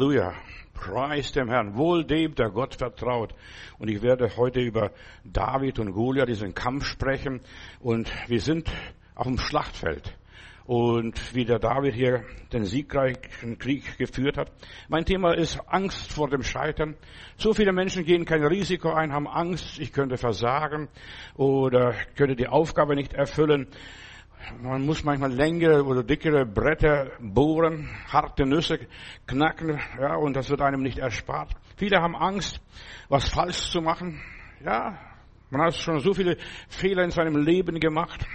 Halleluja. Preis dem Herrn. Wohl dem, der Gott vertraut. Und ich werde heute über David und Goliath, diesen Kampf sprechen. Und wir sind auf dem Schlachtfeld. Und wie der David hier den siegreichen Krieg geführt hat. Mein Thema ist Angst vor dem Scheitern. So viele Menschen gehen kein Risiko ein, haben Angst, ich könnte versagen oder könnte die Aufgabe nicht erfüllen. Man muss manchmal längere oder dickere Bretter bohren, harte Nüsse knacken, ja, und das wird einem nicht erspart. Viele haben Angst, was falsch zu machen. Ja, man hat schon so viele Fehler in seinem Leben gemacht,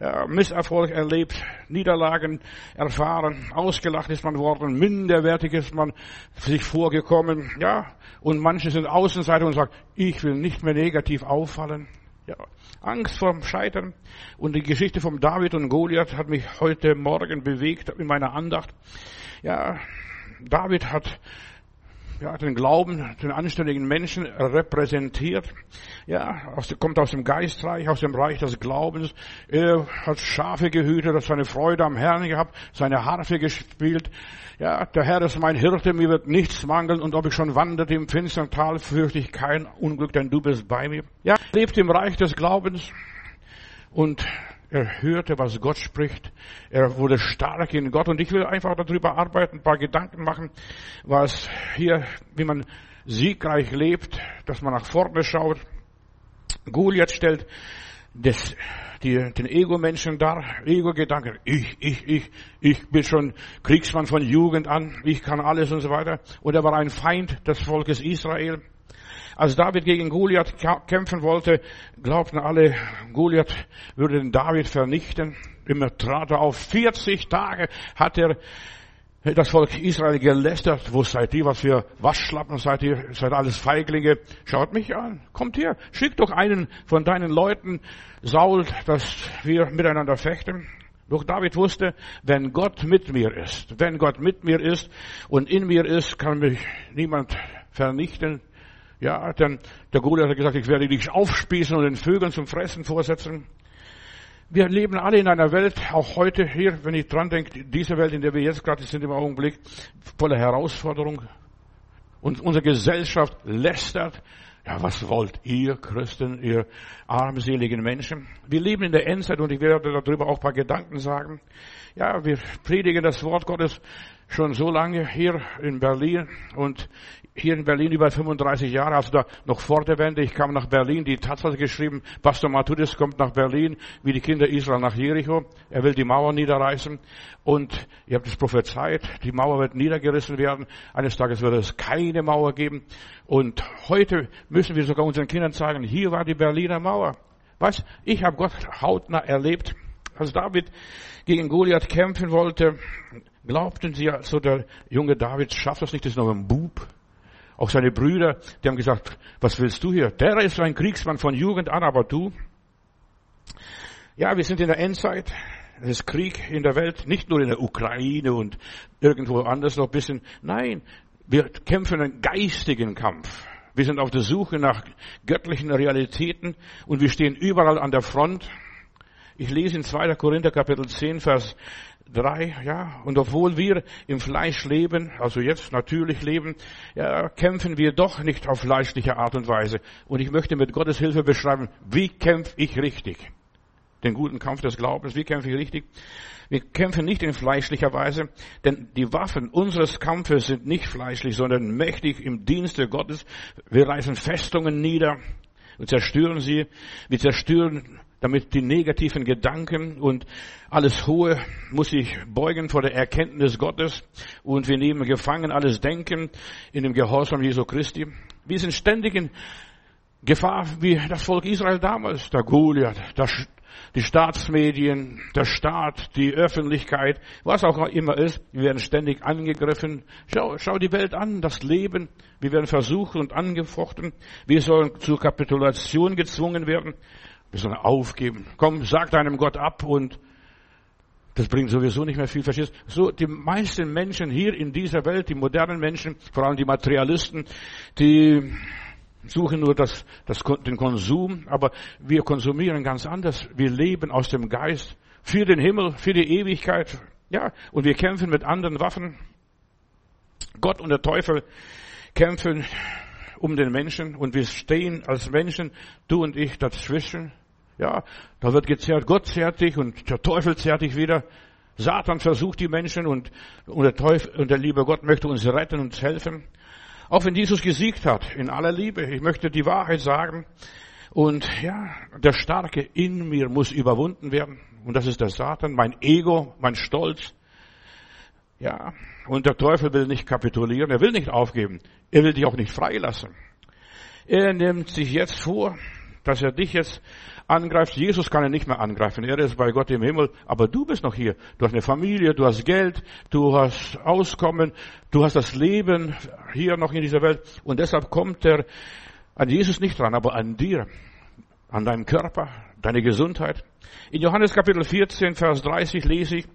ja, Misserfolg erlebt, Niederlagen erfahren, ausgelacht ist man worden, minderwertig ist man sich vorgekommen, ja, und manche sind Außenseiter und sagen, ich will nicht mehr negativ auffallen. Ja, Angst vorm Scheitern. Und die Geschichte von David und Goliath hat mich heute Morgen bewegt in meiner Andacht. Ja, David hat ja, den Glauben, den anständigen Menschen repräsentiert. Ja, aus, kommt aus dem Geistreich, aus dem Reich des Glaubens. Er hat Schafe gehütet, hat seine Freude am Herrn gehabt, seine Harfe gespielt. Ja, der Herr ist mein Hirte, mir wird nichts mangeln und ob ich schon wanderte im finsteren Tal, fürchte ich kein Unglück, denn du bist bei mir. Ja, lebt im Reich des Glaubens und er hörte, was Gott spricht. Er wurde stark in Gott. Und ich will einfach darüber arbeiten, ein paar Gedanken machen, was hier, wie man siegreich lebt, dass man nach vorne schaut. Goliath stellt das, die, den Ego-Menschen dar, Ego-Gedanken. Ich, ich, ich, ich bin schon Kriegsmann von Jugend an, ich kann alles und so weiter. Und er war ein Feind des Volkes Israel. Als David gegen Goliath kämpfen wollte, glaubten alle, Goliath würde den David vernichten. Immer trat er auf. 40 Tage hat er das Volk Israel gelästert. Wo seid ihr? Was für Waschlappen seid ihr? Seid alles Feiglinge? Schaut mich an. Kommt her. Schick doch einen von deinen Leuten, Saul, dass wir miteinander fechten. Doch David wusste, wenn Gott mit mir ist, wenn Gott mit mir ist und in mir ist, kann mich niemand vernichten. Ja, denn der Goliath hat gesagt, ich werde dich aufspießen und den Vögeln zum Fressen vorsetzen. Wir leben alle in einer Welt, auch heute hier, wenn ich dran denke, diese Welt, in der wir jetzt gerade sind im Augenblick, voller Herausforderung. Und unsere Gesellschaft lästert. Ja, was wollt ihr Christen, ihr armseligen Menschen? Wir leben in der Endzeit und ich werde darüber auch ein paar Gedanken sagen. Ja, wir predigen das Wort Gottes schon so lange hier in Berlin und hier in Berlin über 35 Jahre, also da noch vor der Wende. Ich kam nach Berlin, die Tatsache geschrieben, Pastor Matthäus kommt nach Berlin, wie die Kinder Israel nach Jericho. Er will die Mauer niederreißen und ihr habt es prophezeit, die Mauer wird niedergerissen werden. Eines Tages wird es keine Mauer geben. Und heute müssen wir sogar unseren Kindern sagen, hier war die Berliner Mauer. Was? Ich habe Gott hautnah erlebt. Als David gegen Goliath kämpfen wollte, glaubten sie, also der junge David schafft das nicht, das ist noch ein Bub. Auch seine Brüder, die haben gesagt, was willst du hier? Der ist ein Kriegsmann von Jugend an, aber du? Ja, wir sind in der Endzeit. Es ist Krieg in der Welt, nicht nur in der Ukraine und irgendwo anders noch ein bisschen. Nein, wir kämpfen einen geistigen Kampf. Wir sind auf der Suche nach göttlichen Realitäten und wir stehen überall an der Front. Ich lese in 2. Korinther Kapitel 10, Vers drei, ja, und obwohl wir im Fleisch leben, also jetzt natürlich leben, ja, kämpfen wir doch nicht auf fleischliche Art und Weise. Und ich möchte mit Gottes Hilfe beschreiben, wie kämpfe ich richtig? Den guten Kampf des Glaubens, wie kämpfe ich richtig? Wir kämpfen nicht in fleischlicher Weise, denn die Waffen unseres Kampfes sind nicht fleischlich, sondern mächtig im Dienste Gottes. Wir reißen Festungen nieder und zerstören sie. Wir zerstören damit die negativen Gedanken und alles Hohe muss sich beugen vor der Erkenntnis Gottes und wir nehmen gefangen alles Denken in dem Gehorsam Jesu Christi. Wir sind ständig in Gefahr wie das Volk Israel damals, der Goliath, der, die Staatsmedien, der Staat, die Öffentlichkeit, was auch immer ist, wir werden ständig angegriffen. Schau, schau die Welt an, das Leben, wir werden versucht und angefochten, wir sollen zur Kapitulation gezwungen werden. Wir sollen aufgeben. Komm, sag deinem Gott ab und das bringt sowieso nicht mehr viel, verstehst So, die meisten Menschen hier in dieser Welt, die modernen Menschen, vor allem die Materialisten, die suchen nur das, das, den Konsum, aber wir konsumieren ganz anders. Wir leben aus dem Geist für den Himmel, für die Ewigkeit. Ja, und wir kämpfen mit anderen Waffen. Gott und der Teufel kämpfen um den Menschen und wir stehen als Menschen, du und ich, dazwischen. Ja, da wird gezerrt, Gott zerrt dich und der Teufel zerrt dich wieder. Satan versucht die Menschen und, und der Teufel und der liebe Gott möchte uns retten und helfen. Auch wenn Jesus gesiegt hat, in aller Liebe. Ich möchte die Wahrheit sagen. Und ja, der Starke in mir muss überwunden werden. Und das ist der Satan, mein Ego, mein Stolz. Ja, und der Teufel will nicht kapitulieren, er will nicht aufgeben, er will dich auch nicht freilassen. Er nimmt sich jetzt vor, dass er dich jetzt angreift. Jesus kann er nicht mehr angreifen. Er ist bei Gott im Himmel. Aber du bist noch hier. Du hast eine Familie, du hast Geld, du hast Auskommen, du hast das Leben hier noch in dieser Welt. Und deshalb kommt er an Jesus nicht dran, aber an dir, an deinem Körper, deine Gesundheit. In Johannes Kapitel 14, Vers 30 lese ich,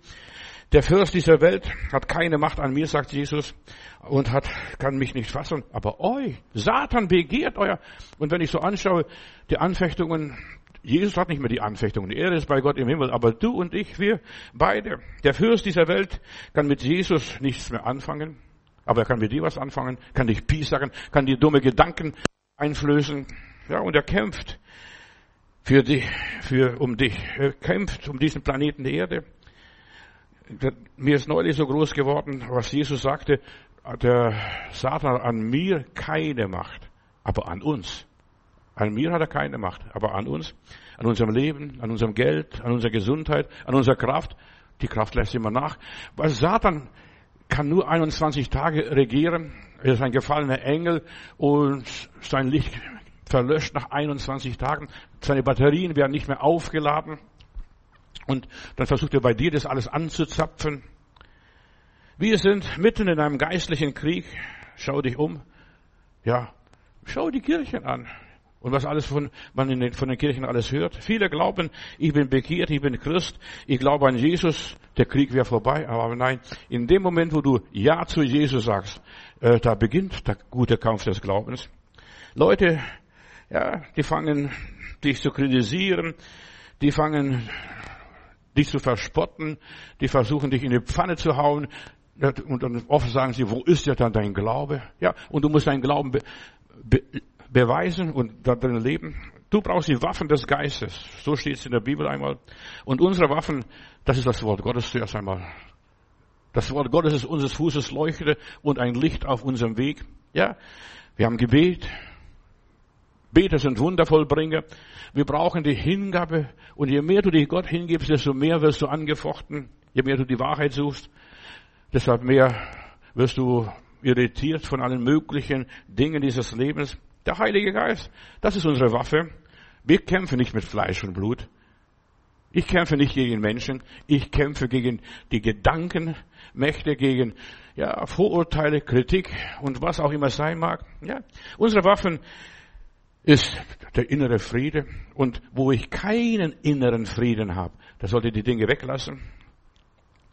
der Fürst dieser Welt hat keine Macht an mir, sagt Jesus, und hat, kann mich nicht fassen. Aber euch, Satan begehrt euer. Und wenn ich so anschaue, die Anfechtungen, Jesus hat nicht mehr die Anfechtungen. Er ist bei Gott im Himmel. Aber du und ich, wir beide. Der Fürst dieser Welt kann mit Jesus nichts mehr anfangen. Aber er kann mit dir was anfangen, kann dich sagen, kann dir dumme Gedanken einflößen. Ja, und er kämpft für dich, für, um dich. Er kämpft um diesen Planeten Erde mir ist neulich so groß geworden, was Jesus sagte, der Satan an mir keine Macht, aber an uns. An mir hat er keine Macht, aber an uns, an unserem Leben, an unserem Geld, an unserer Gesundheit, an unserer Kraft. Die Kraft lässt immer nach. Weil Satan kann nur 21 Tage regieren. Er ist ein gefallener Engel und sein Licht verlöscht nach 21 Tagen. Seine Batterien werden nicht mehr aufgeladen. Und dann versucht er bei dir das alles anzuzapfen. Wir sind mitten in einem geistlichen Krieg. Schau dich um. Ja, schau die Kirchen an. Und was alles von, man in den, von den Kirchen alles hört. Viele glauben, ich bin bekehrt, ich bin Christ, ich glaube an Jesus, der Krieg wäre vorbei. Aber nein, in dem Moment, wo du Ja zu Jesus sagst, äh, da beginnt der gute Kampf des Glaubens. Leute, ja, die fangen dich zu kritisieren, die fangen dich zu verspotten, die versuchen dich in die Pfanne zu hauen. Und dann oft sagen sie, wo ist ja dann dein Glaube? Ja, und du musst deinen Glauben be be beweisen und darin leben. Du brauchst die Waffen des Geistes. So steht es in der Bibel einmal. Und unsere Waffen, das ist das Wort Gottes zuerst einmal. Das Wort Gottes ist unseres Fußes Leuchte und ein Licht auf unserem Weg. Ja, wir haben Gebet, Beter sind Wundervollbringer. Wir brauchen die Hingabe. Und je mehr du dich Gott hingibst, desto mehr wirst du angefochten. Je mehr du die Wahrheit suchst, deshalb mehr wirst du irritiert von allen möglichen Dingen dieses Lebens. Der Heilige Geist, das ist unsere Waffe. Wir kämpfen nicht mit Fleisch und Blut. Ich kämpfe nicht gegen Menschen. Ich kämpfe gegen die Gedankenmächte, gegen ja, Vorurteile, Kritik und was auch immer sein mag. Ja, unsere Waffen ist der innere Friede. Und wo ich keinen inneren Frieden habe, da sollte die Dinge weglassen.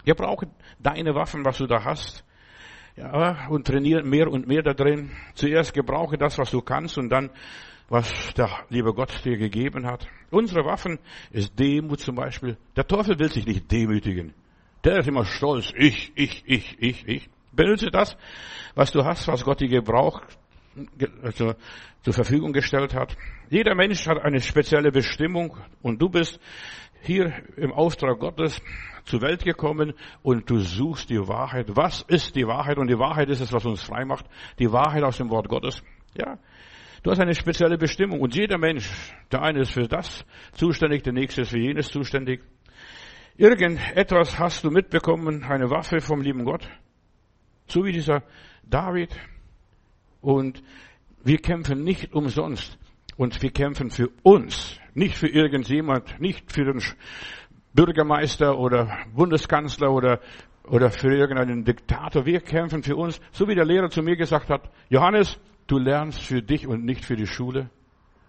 Wir brauchen deine Waffen, was du da hast. Ja, und trainieren mehr und mehr da drin. Zuerst gebrauche das, was du kannst und dann, was der liebe Gott dir gegeben hat. Unsere Waffen ist Demut zum Beispiel. Der Teufel will sich nicht demütigen. Der ist immer stolz. Ich, ich, ich, ich, ich. Benutze das, was du hast, was Gott dir gebraucht, also zur Verfügung gestellt hat. Jeder Mensch hat eine spezielle Bestimmung und du bist hier im Auftrag Gottes zur Welt gekommen und du suchst die Wahrheit. Was ist die Wahrheit? Und die Wahrheit ist es, was uns frei macht. Die Wahrheit aus dem Wort Gottes. Ja. Du hast eine spezielle Bestimmung und jeder Mensch, der eine ist für das zuständig, der nächste ist für jenes zuständig. Irgendetwas hast du mitbekommen, eine Waffe vom lieben Gott. So wie dieser David, und wir kämpfen nicht umsonst. Und wir kämpfen für uns, nicht für irgendjemand, nicht für den Bürgermeister oder Bundeskanzler oder, oder für irgendeinen Diktator. Wir kämpfen für uns, so wie der Lehrer zu mir gesagt hat, Johannes, du lernst für dich und nicht für die Schule.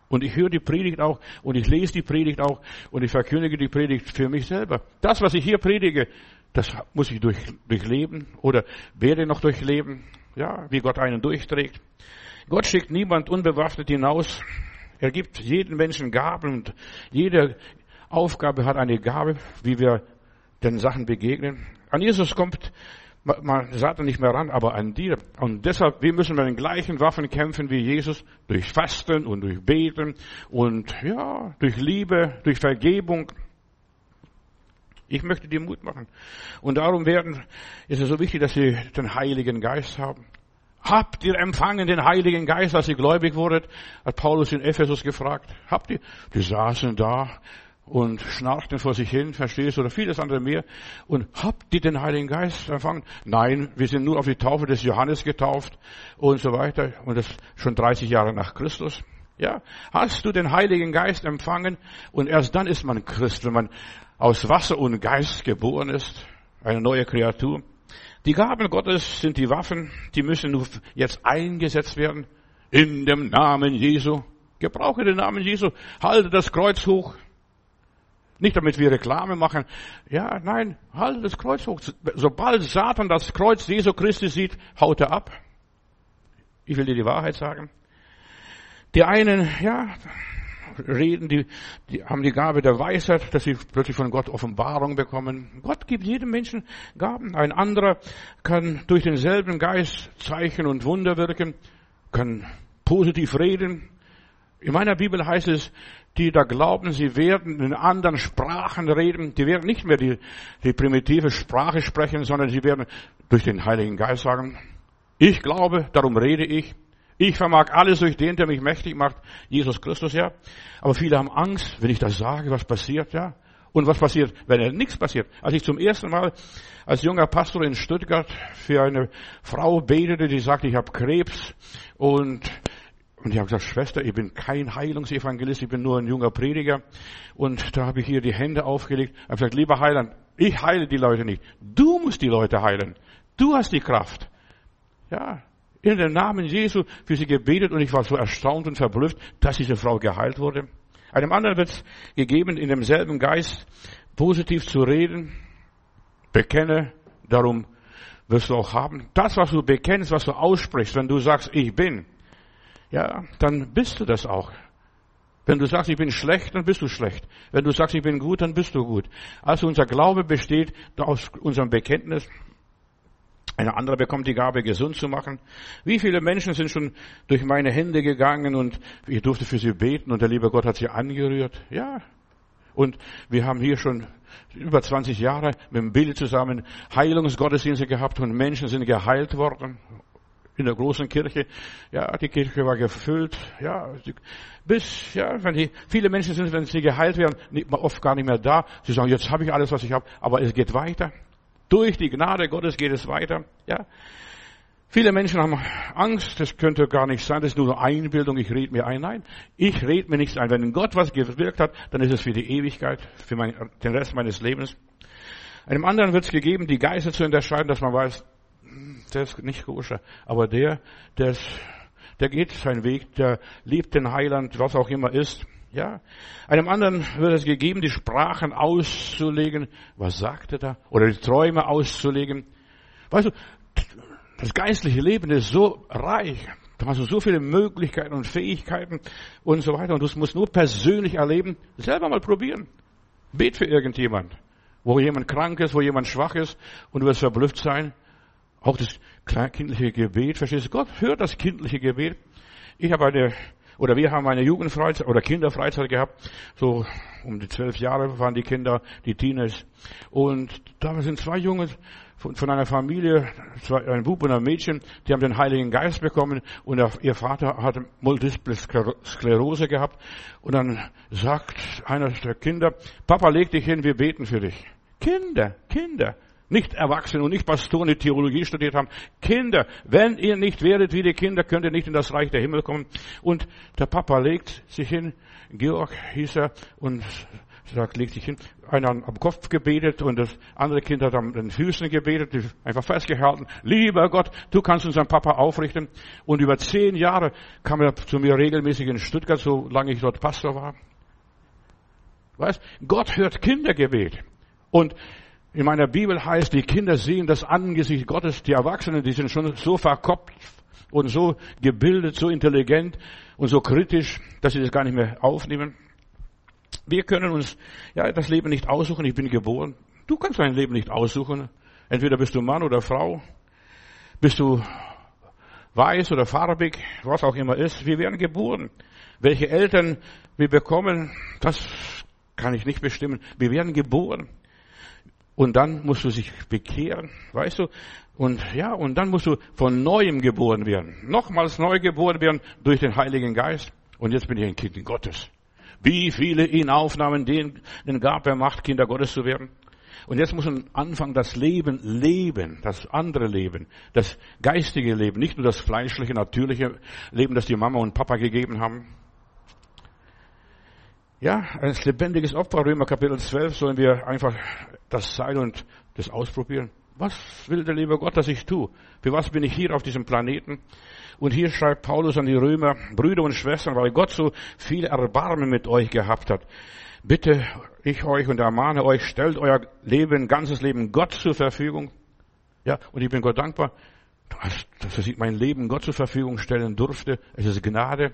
Und ich höre die Predigt auch und ich lese die Predigt auch und ich verkündige die Predigt für mich selber. Das, was ich hier predige, das muss ich durch, durchleben oder werde noch durchleben. Ja, wie Gott einen durchträgt. Gott schickt niemand unbewaffnet hinaus. Er gibt jedem Menschen Gaben und jede Aufgabe hat eine Gabe, wie wir den Sachen begegnen. An Jesus kommt man Satan nicht mehr ran, aber an dir. Und deshalb, wir müssen mit den gleichen Waffen kämpfen wie Jesus, durch Fasten und durch Beten und ja, durch Liebe, durch Vergebung. Ich möchte dir Mut machen. Und darum werden, ist es so wichtig, dass wir den Heiligen Geist haben. Habt ihr empfangen den Heiligen Geist, als ihr gläubig wurdet? Hat Paulus in Ephesus gefragt. Habt ihr? Die saßen da und schnarchten vor sich hin, verstehst du, oder vieles andere mehr. Und habt ihr den Heiligen Geist empfangen? Nein, wir sind nur auf die Taufe des Johannes getauft und so weiter. Und das schon 30 Jahre nach Christus. Ja, hast du den Heiligen Geist empfangen? Und erst dann ist man Christ, wenn man aus Wasser und Geist geboren ist, eine neue Kreatur. Die Gaben Gottes sind die Waffen, die müssen jetzt eingesetzt werden. In dem Namen Jesu. Gebrauche den Namen Jesu. Halte das Kreuz hoch. Nicht damit wir Reklame machen. Ja, nein, halte das Kreuz hoch. Sobald Satan das Kreuz Jesu Christi sieht, haut er ab. Ich will dir die Wahrheit sagen. Die einen, ja, reden, die, die haben die Gabe der Weisheit, dass sie plötzlich von Gott Offenbarung bekommen. Gott gibt jedem Menschen Gaben. Ein anderer kann durch denselben Geist Zeichen und Wunder wirken, kann positiv reden. In meiner Bibel heißt es, die da glauben, sie werden in anderen Sprachen reden, die werden nicht mehr die, die primitive Sprache sprechen, sondern sie werden durch den Heiligen Geist sagen, ich glaube, darum rede ich. Ich vermag alles durch den, der mich mächtig macht, Jesus Christus, ja. Aber viele haben Angst, wenn ich das sage, was passiert, ja. Und was passiert, wenn nichts passiert? Als ich zum ersten Mal als junger Pastor in Stuttgart für eine Frau betete, die sagte, ich habe Krebs und und ich habe gesagt, Schwester, ich bin kein Heilungsevangelist, ich bin nur ein junger Prediger. Und da habe ich ihr die Hände aufgelegt. Habe gesagt, lieber Heiland, ich heile die Leute nicht. Du musst die Leute heilen. Du hast die Kraft. Ja, in dem Namen Jesu für sie gebetet und ich war so erstaunt und verblüfft, dass diese Frau geheilt wurde. Einem anderen wird es gegeben, in demselben Geist positiv zu reden. Bekenne, darum wirst du auch haben. Das, was du bekennst, was du aussprichst, wenn du sagst, ich bin, ja, dann bist du das auch. Wenn du sagst, ich bin schlecht, dann bist du schlecht. Wenn du sagst, ich bin gut, dann bist du gut. Also unser Glaube besteht aus unserem Bekenntnis. Ein anderer bekommt die Gabe, gesund zu machen. Wie viele Menschen sind schon durch meine Hände gegangen und ich durfte für sie beten und der liebe Gott hat sie angerührt? Ja. Und wir haben hier schon über 20 Jahre mit dem Bild zusammen Heilungsgottesdienste gehabt und Menschen sind geheilt worden in der großen Kirche. Ja, die Kirche war gefüllt. Ja, bis, ja, wenn die, viele Menschen sind, wenn sie geheilt werden, oft gar nicht mehr da. Sie sagen, jetzt habe ich alles, was ich habe, aber es geht weiter. Durch die Gnade Gottes geht es weiter. Ja. Viele Menschen haben Angst, das könnte gar nicht sein, das ist nur Einbildung, ich rede mir ein. Nein, ich rede mir nichts ein. Wenn Gott was gewirkt hat, dann ist es für die Ewigkeit, für mein, den Rest meines Lebens. Einem anderen wird es gegeben, die Geister zu unterscheiden, dass man weiß, hm, der ist nicht koscher. Aber der, der, ist, der geht seinen Weg, der liebt den Heiland, was auch immer ist. Ja, einem anderen wird es gegeben, die Sprachen auszulegen. Was sagt er da? Oder die Träume auszulegen. Weißt du, das geistliche Leben ist so reich. Da hast du so viele Möglichkeiten und Fähigkeiten und so weiter. Und du musst nur persönlich erleben, selber mal probieren. Bet für irgendjemand, wo jemand krank ist, wo jemand schwach ist und du wirst verblüfft sein. Auch das kindliche Gebet, verstehst du? Gott hört das kindliche Gebet. Ich habe eine oder wir haben eine Jugendfreizeit oder Kinderfreizeit gehabt. So um die zwölf Jahre waren die Kinder, die Teenies. Und da sind zwei Junge von, von einer Familie, zwei, ein Bub und ein Mädchen, die haben den Heiligen Geist bekommen und ihr Vater hatte Multiple Sklerose gehabt. Und dann sagt einer der Kinder, Papa, leg dich hin, wir beten für dich. Kinder, Kinder. Nicht Erwachsene und nicht Pastoren, die Theologie studiert haben. Kinder, wenn ihr nicht werdet wie die Kinder, könnt ihr nicht in das Reich der Himmel kommen. Und der Papa legt sich hin, Georg hieß er, und sagt, legt sich hin. Einer am Kopf gebetet und das andere Kind hat an den Füßen gebetet, einfach festgehalten. Lieber Gott, du kannst unseren Papa aufrichten. Und über zehn Jahre kam er zu mir regelmäßig in Stuttgart, solange ich dort Pastor war. Weißt, Gott hört Kindergebet. Und in meiner Bibel heißt, die Kinder sehen das Angesicht Gottes, die Erwachsenen, die sind schon so verkopft und so gebildet, so intelligent und so kritisch, dass sie das gar nicht mehr aufnehmen. Wir können uns ja das Leben nicht aussuchen. Ich bin geboren. Du kannst dein Leben nicht aussuchen. Entweder bist du Mann oder Frau, bist du weiß oder farbig, was auch immer ist. Wir werden geboren. Welche Eltern wir bekommen, das kann ich nicht bestimmen. Wir werden geboren. Und dann musst du sich bekehren, weißt du? Und ja, und dann musst du von neuem geboren werden. Nochmals neu geboren werden durch den Heiligen Geist. Und jetzt bin ich ein Kind Gottes. Wie viele ihn aufnahmen, denen gab er Macht, Kinder Gottes zu werden. Und jetzt muss man anfangen, das Leben leben, das andere Leben, das geistige Leben, nicht nur das fleischliche, natürliche Leben, das die Mama und Papa gegeben haben. Ja, ein lebendiges Opfer, Römer Kapitel 12, sollen wir einfach das sein und das ausprobieren. Was will der liebe Gott, dass ich tue? Für was bin ich hier auf diesem Planeten? Und hier schreibt Paulus an die Römer, Brüder und Schwestern, weil Gott so viel Erbarmen mit euch gehabt hat. Bitte ich euch und ermahne euch, stellt euer Leben, ganzes Leben Gott zur Verfügung. Ja, und ich bin Gott dankbar, dass ich mein Leben Gott zur Verfügung stellen durfte. Es ist Gnade.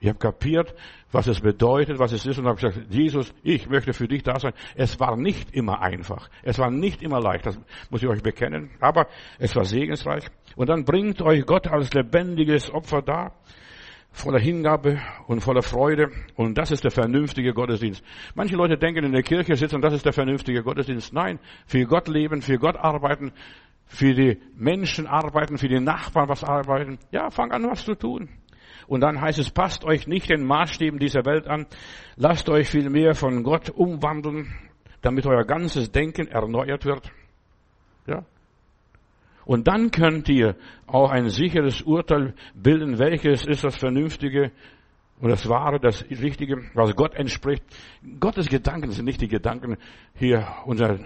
Ich habe kapiert, was es bedeutet, was es ist und habe gesagt, Jesus, ich möchte für dich da sein. Es war nicht immer einfach. Es war nicht immer leicht, das muss ich euch bekennen. Aber es war segensreich. Und dann bringt euch Gott als lebendiges Opfer da, voller Hingabe und voller Freude. Und das ist der vernünftige Gottesdienst. Manche Leute denken in der Kirche sitzen, das ist der vernünftige Gottesdienst. Nein, für Gott leben, für Gott arbeiten, für die Menschen arbeiten, für die Nachbarn was arbeiten. Ja, fang an, was zu tun. Und dann heißt es, passt euch nicht den Maßstäben dieser Welt an, lasst euch vielmehr von Gott umwandeln, damit euer ganzes Denken erneuert wird. Ja? Und dann könnt ihr auch ein sicheres Urteil bilden, welches ist das Vernünftige und das Wahre, das Richtige, was Gott entspricht. Gottes Gedanken sind nicht die Gedanken hier unserer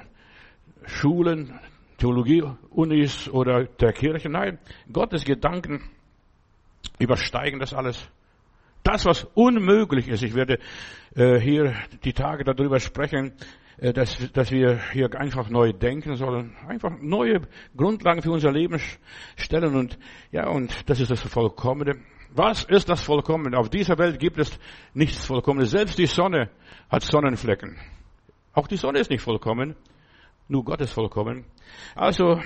Schulen, Theologie, Unis oder der Kirche. Nein, Gottes Gedanken übersteigen das alles. Das, was unmöglich ist, ich werde äh, hier die Tage darüber sprechen, äh, dass, dass wir hier einfach neu denken sollen, einfach neue Grundlagen für unser Leben stellen und ja, und das ist das Vollkommene. Was ist das Vollkommene? Auf dieser Welt gibt es nichts Vollkommenes. Selbst die Sonne hat Sonnenflecken. Auch die Sonne ist nicht vollkommen. Nur Gott ist vollkommen. Also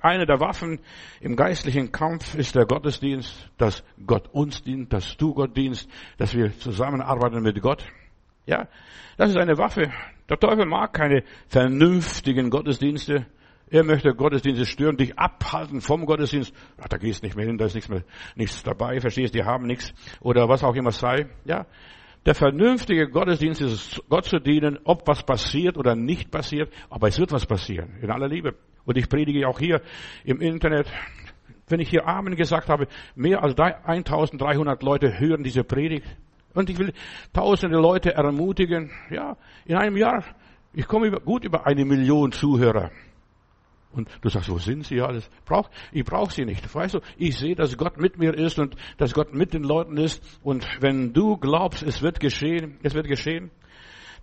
eine der Waffen im geistlichen Kampf ist der Gottesdienst, dass Gott uns dient, dass du Gott dienst, dass wir zusammenarbeiten mit Gott. Ja, das ist eine Waffe. Der Teufel mag keine vernünftigen Gottesdienste. Er möchte Gottesdienste stören, dich abhalten vom Gottesdienst. Ach, da gehst nicht mehr hin, da ist nichts mehr, nichts dabei, verstehst, die haben nichts. Oder was auch immer sei. Ja. Der vernünftige Gottesdienst ist es, Gott zu dienen, ob was passiert oder nicht passiert, aber es wird was passieren, in aller Liebe. Und ich predige auch hier im Internet. Wenn ich hier Amen gesagt habe, mehr als 1300 Leute hören diese Predigt. Und ich will tausende Leute ermutigen. Ja, in einem Jahr, ich komme gut über eine Million Zuhörer. Und du sagst, wo sind sie alles? Brauch, ich brauche sie nicht. Weißt du, ich sehe, dass Gott mit mir ist und dass Gott mit den Leuten ist. Und wenn du glaubst, es wird geschehen, es wird geschehen,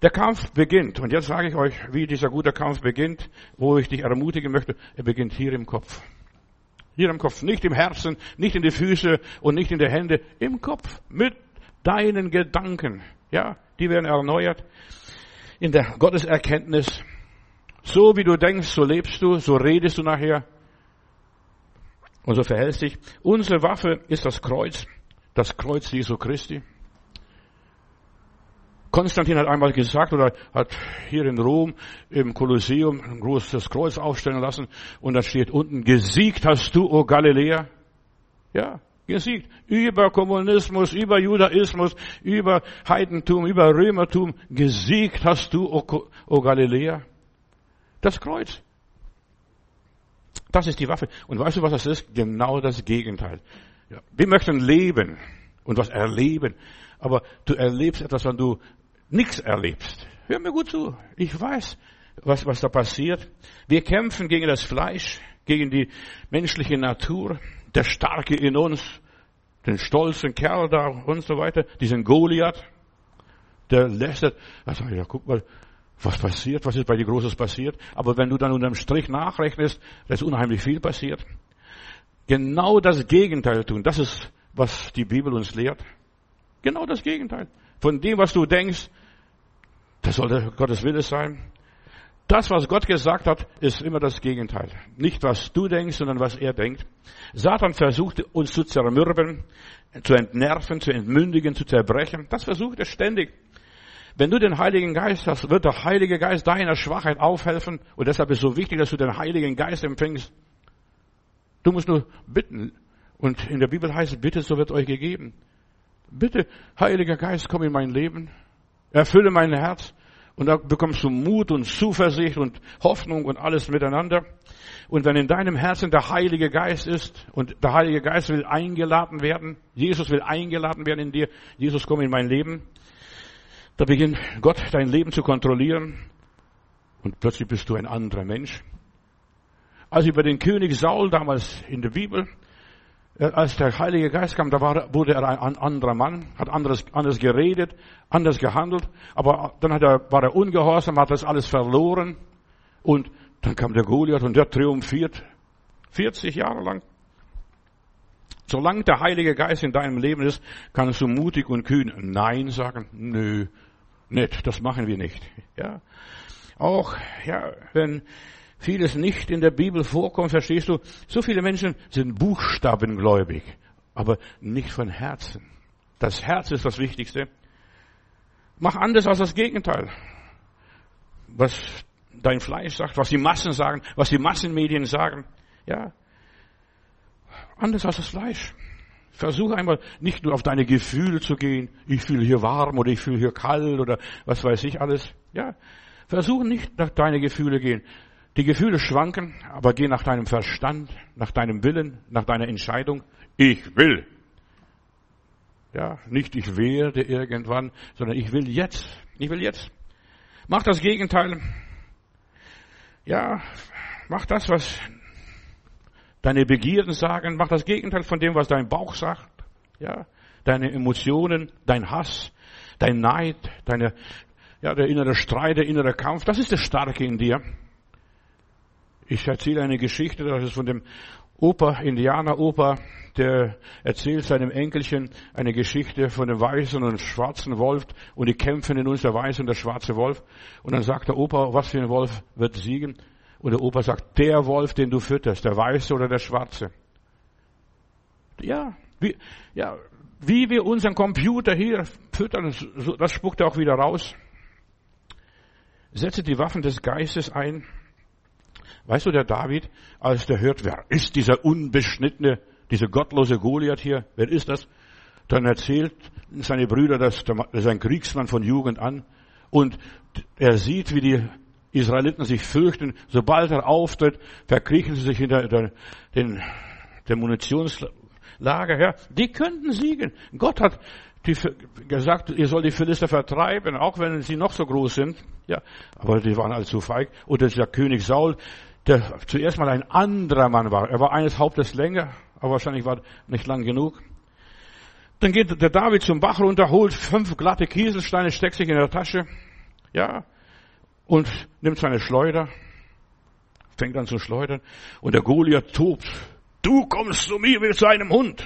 der Kampf beginnt. Und jetzt sage ich euch, wie dieser gute Kampf beginnt, wo ich dich ermutigen möchte. Er beginnt hier im Kopf. Hier im Kopf, nicht im Herzen, nicht in die Füße und nicht in die Hände, im Kopf, mit deinen Gedanken. Ja, die werden erneuert in der Gotteserkenntnis. So wie du denkst, so lebst du, so redest du nachher und so verhältst dich. Unsere Waffe ist das Kreuz, das Kreuz Jesu Christi. Konstantin hat einmal gesagt oder hat hier in Rom im Kolosseum ein großes Kreuz aufstellen lassen und da steht unten, gesiegt hast du, o Galiläa. Ja, gesiegt. Über Kommunismus, über Judaismus, über Heidentum, über Römertum. Gesiegt hast du, o, o Galiläa. Das Kreuz. Das ist die Waffe. Und weißt du, was das ist? Genau das Gegenteil. Ja. Wir möchten leben und was erleben. Aber du erlebst etwas, wenn du nichts erlebst. Hör mir gut zu. Ich weiß, was, was da passiert. Wir kämpfen gegen das Fleisch, gegen die menschliche Natur, der Starke in uns, den stolzen Kerl da und so weiter, diesen Goliath, der lästert. Also, ja, guck mal, was passiert, was ist bei dir Großes passiert. Aber wenn du dann unterm Strich nachrechnest, da ist unheimlich viel passiert. Genau das Gegenteil tun, das ist, was die Bibel uns lehrt. Genau das Gegenteil. Von dem, was du denkst, das sollte Gottes Wille sein. Das, was Gott gesagt hat, ist immer das Gegenteil. Nicht, was du denkst, sondern was er denkt. Satan versucht, uns zu zermürben, zu entnerven, zu entmündigen, zu zerbrechen. Das versucht er ständig. Wenn du den Heiligen Geist hast, wird der Heilige Geist deiner Schwachheit aufhelfen. Und deshalb ist es so wichtig, dass du den Heiligen Geist empfängst. Du musst nur bitten. Und in der Bibel heißt es, bitte, so wird euch gegeben. Bitte, Heiliger Geist, komm in mein Leben. Erfülle mein Herz. Und da bekommst du Mut und Zuversicht und Hoffnung und alles miteinander. Und wenn in deinem Herzen der Heilige Geist ist und der Heilige Geist will eingeladen werden, Jesus will eingeladen werden in dir, Jesus komm in mein Leben, da beginnt Gott dein Leben zu kontrollieren und plötzlich bist du ein anderer Mensch. Also über den König Saul damals in der Bibel, als der Heilige Geist kam, da war, wurde er ein anderer Mann, hat anderes, anders geredet, anders gehandelt, aber dann hat er, war er ungehorsam, hat das alles verloren und dann kam der Goliath und der triumphiert 40 Jahre lang. Solange der Heilige Geist in deinem Leben ist, kannst du mutig und kühn Nein sagen. Nö, nicht, das machen wir nicht. Ja. Auch, ja, wenn vieles nicht in der Bibel vorkommt, verstehst du, so viele Menschen sind buchstabengläubig, aber nicht von Herzen. Das Herz ist das Wichtigste. Mach anders als das Gegenteil. Was dein Fleisch sagt, was die Massen sagen, was die Massenmedien sagen. Ja. Anders als das Fleisch. Versuche einmal nicht nur auf deine Gefühle zu gehen. Ich fühle hier warm oder ich fühle hier kalt oder was weiß ich alles. Ja. Versuche nicht nach deine Gefühle gehen. Die Gefühle schwanken, aber geh nach deinem Verstand, nach deinem Willen, nach deiner Entscheidung. Ich will. Ja, nicht ich werde irgendwann, sondern ich will jetzt. Ich will jetzt. Mach das Gegenteil. Ja, mach das, was deine Begierden sagen. Mach das Gegenteil von dem, was dein Bauch sagt. Ja, deine Emotionen, dein Hass, dein Neid, deine, ja, der innere Streit, der innere Kampf. Das ist das Starke in dir. Ich erzähle eine Geschichte, das ist von dem Opa, Indianer-Opa, der erzählt seinem Enkelchen eine Geschichte von dem weißen und schwarzen Wolf und die kämpfen in uns, der weiße und der schwarze Wolf. Und dann sagt der Opa, was für ein Wolf wird siegen? Und der Opa sagt, der Wolf, den du fütterst, der weiße oder der schwarze. Ja, wie, ja, wie wir unseren Computer hier füttern, das spuckt er auch wieder raus. Setze die Waffen des Geistes ein Weißt du, der David, als der hört, wer ist dieser unbeschnittene, dieser gottlose Goliath hier? Wer ist das? Dann erzählt seine Brüder, dass das ist ein Kriegsmann von Jugend an. Und er sieht, wie die Israeliten sich fürchten. Sobald er auftritt, verkriechen sie sich hinter den, den Munitionslager. Ja, die könnten siegen. Gott hat die gesagt, ihr sollt die Philister vertreiben, auch wenn sie noch so groß sind. Ja, aber die waren allzu feig. Und der König Saul, der zuerst mal ein anderer Mann war. Er war eines Hauptes länger, aber wahrscheinlich war nicht lang genug. Dann geht der David zum Bach runter, holt fünf glatte Kieselsteine, steckt sich in der Tasche, ja, und nimmt seine Schleuder, fängt an zu schleudern, und der Goliath tobt. Du kommst zu mir wie zu einem Hund.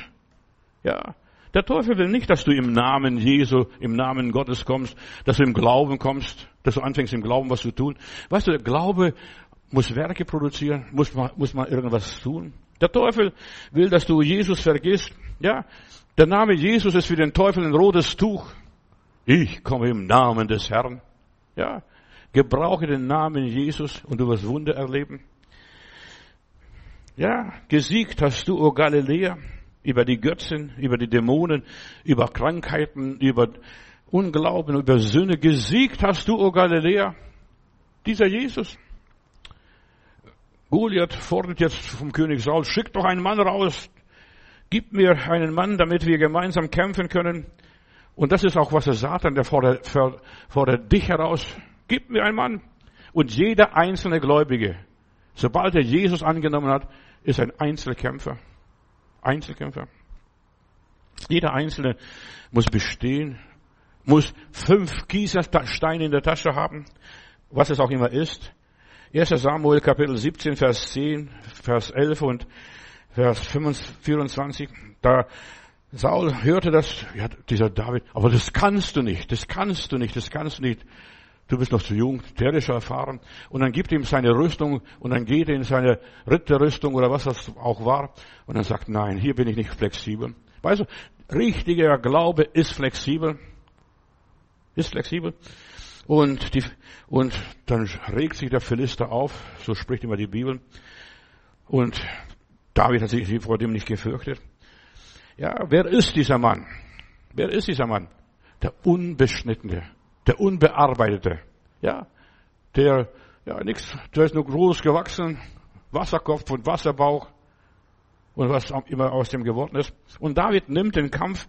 Ja, der Teufel will nicht, dass du im Namen Jesu, im Namen Gottes kommst, dass du im Glauben kommst, dass du anfängst im Glauben was zu tun. Weißt du, der Glaube muss Werke produzieren, muss man, muss man irgendwas tun. Der Teufel will, dass du Jesus vergisst. Ja, der Name Jesus ist für den Teufel ein rotes Tuch. Ich komme im Namen des Herrn. Ja, gebrauche den Namen Jesus und du wirst Wunder erleben. Ja, gesiegt hast du, o Galiläa, über die Götzen, über die Dämonen, über Krankheiten, über Unglauben, über Sünde. Gesiegt hast du, o Galiläa, dieser Jesus. Goliath fordert jetzt vom König Saul, schick doch einen Mann raus, gib mir einen Mann, damit wir gemeinsam kämpfen können. Und das ist auch, was der Satan, der fordert, fordert dich heraus, gib mir einen Mann. Und jeder einzelne Gläubige, sobald er Jesus angenommen hat, ist ein Einzelkämpfer. Einzelkämpfer. Jeder Einzelne muss bestehen, muss fünf Gießersteine in der Tasche haben, was es auch immer ist. 1. Samuel Kapitel 17, Vers 10, Vers 11 und Vers 24, da Saul hörte das, ja, dieser David, aber das kannst du nicht, das kannst du nicht, das kannst du nicht. Du bist noch zu jung, ist erfahren. Und dann gibt ihm seine Rüstung und dann geht er in seine Ritterrüstung oder was das auch war. Und dann sagt, nein, hier bin ich nicht flexibel. Weißt du, richtiger Glaube ist flexibel. Ist flexibel. Und, die, und dann regt sich der Philister auf, so spricht immer die Bibel. Und David hat sich vor dem nicht gefürchtet. Ja, wer ist dieser Mann? Wer ist dieser Mann? Der Unbeschnittene, der Unbearbeitete. Ja, der, ja, nix, der ist nur groß gewachsen, Wasserkopf und Wasserbauch und was immer aus dem geworden ist. Und David nimmt den Kampf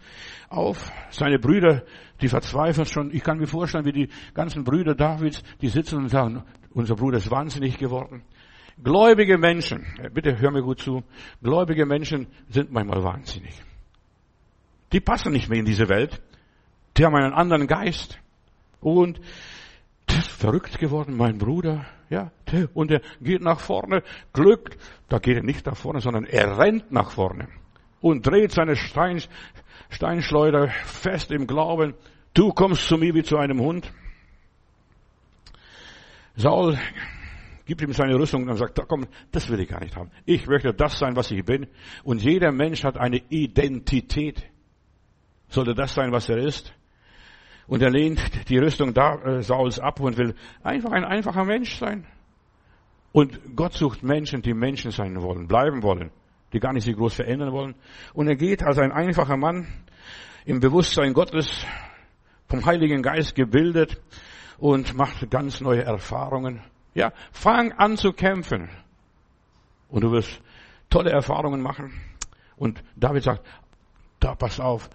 auf. Seine Brüder, die verzweifeln schon. Ich kann mir vorstellen, wie die ganzen Brüder Davids, die sitzen und sagen, unser Bruder ist wahnsinnig geworden. Gläubige Menschen, bitte hör mir gut zu, gläubige Menschen sind manchmal wahnsinnig. Die passen nicht mehr in diese Welt. Die haben einen anderen Geist. Und verrückt geworden, mein Bruder, ja, und er geht nach vorne. Glück, da geht er nicht nach vorne, sondern er rennt nach vorne und dreht seine Stein, Steinschleuder fest im Glauben. Du kommst zu mir wie zu einem Hund. Saul gibt ihm seine Rüstung und sagt, komm, das will ich gar nicht haben. Ich möchte das sein, was ich bin. Und jeder Mensch hat eine Identität. Sollte das sein, was er ist? Und er lehnt die Rüstung äh, Sauls ab und will einfach ein einfacher Mensch sein. Und Gott sucht Menschen, die Menschen sein wollen, bleiben wollen, die gar nicht sich groß verändern wollen. Und er geht als ein einfacher Mann im Bewusstsein Gottes, vom Heiligen Geist gebildet und macht ganz neue Erfahrungen. Ja, fang an zu kämpfen. Und du wirst tolle Erfahrungen machen. Und David sagt, da pass auf,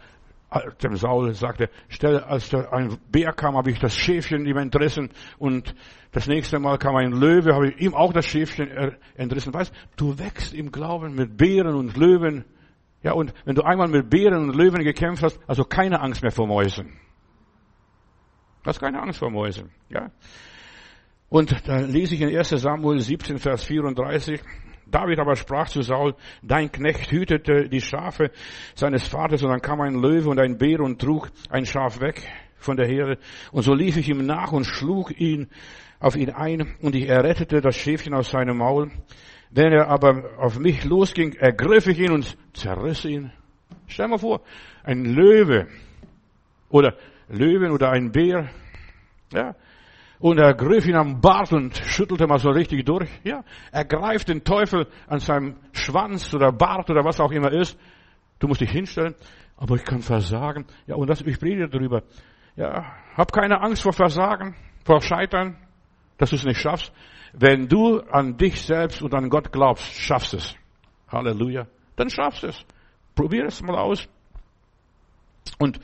dem Saul sagte, stell, als da ein Bär kam, habe ich das Schäfchen ihm entrissen und das nächste Mal kam ein Löwe, habe ich ihm auch das Schäfchen entrissen. Weißt, du wächst im Glauben mit Bären und Löwen. Ja, und wenn du einmal mit Bären und Löwen gekämpft hast, also keine Angst mehr vor Mäusen. Du hast keine Angst vor Mäusen, ja. Und da lese ich in 1 Samuel 17, Vers 34, David aber sprach zu Saul, dein Knecht hütete die Schafe seines Vaters und dann kam ein Löwe und ein Bär und trug ein Schaf weg von der Herde. Und so lief ich ihm nach und schlug ihn auf ihn ein und ich errettete das Schäfchen aus seinem Maul. Wenn er aber auf mich losging, ergriff ich ihn und zerriss ihn. Stell mal vor, ein Löwe oder Löwen oder ein Bär, ja, und er griff ihn am Bart und schüttelte mal so richtig durch. Ja, er greift den Teufel an seinem Schwanz oder Bart oder was auch immer ist. Du musst dich hinstellen, aber ich kann versagen. Ja, und das, ich predige darüber. Ja, hab keine Angst vor Versagen, vor Scheitern, dass du es nicht schaffst. Wenn du an dich selbst und an Gott glaubst, schaffst es. Halleluja. Dann schaffst es. Probier es mal aus. Und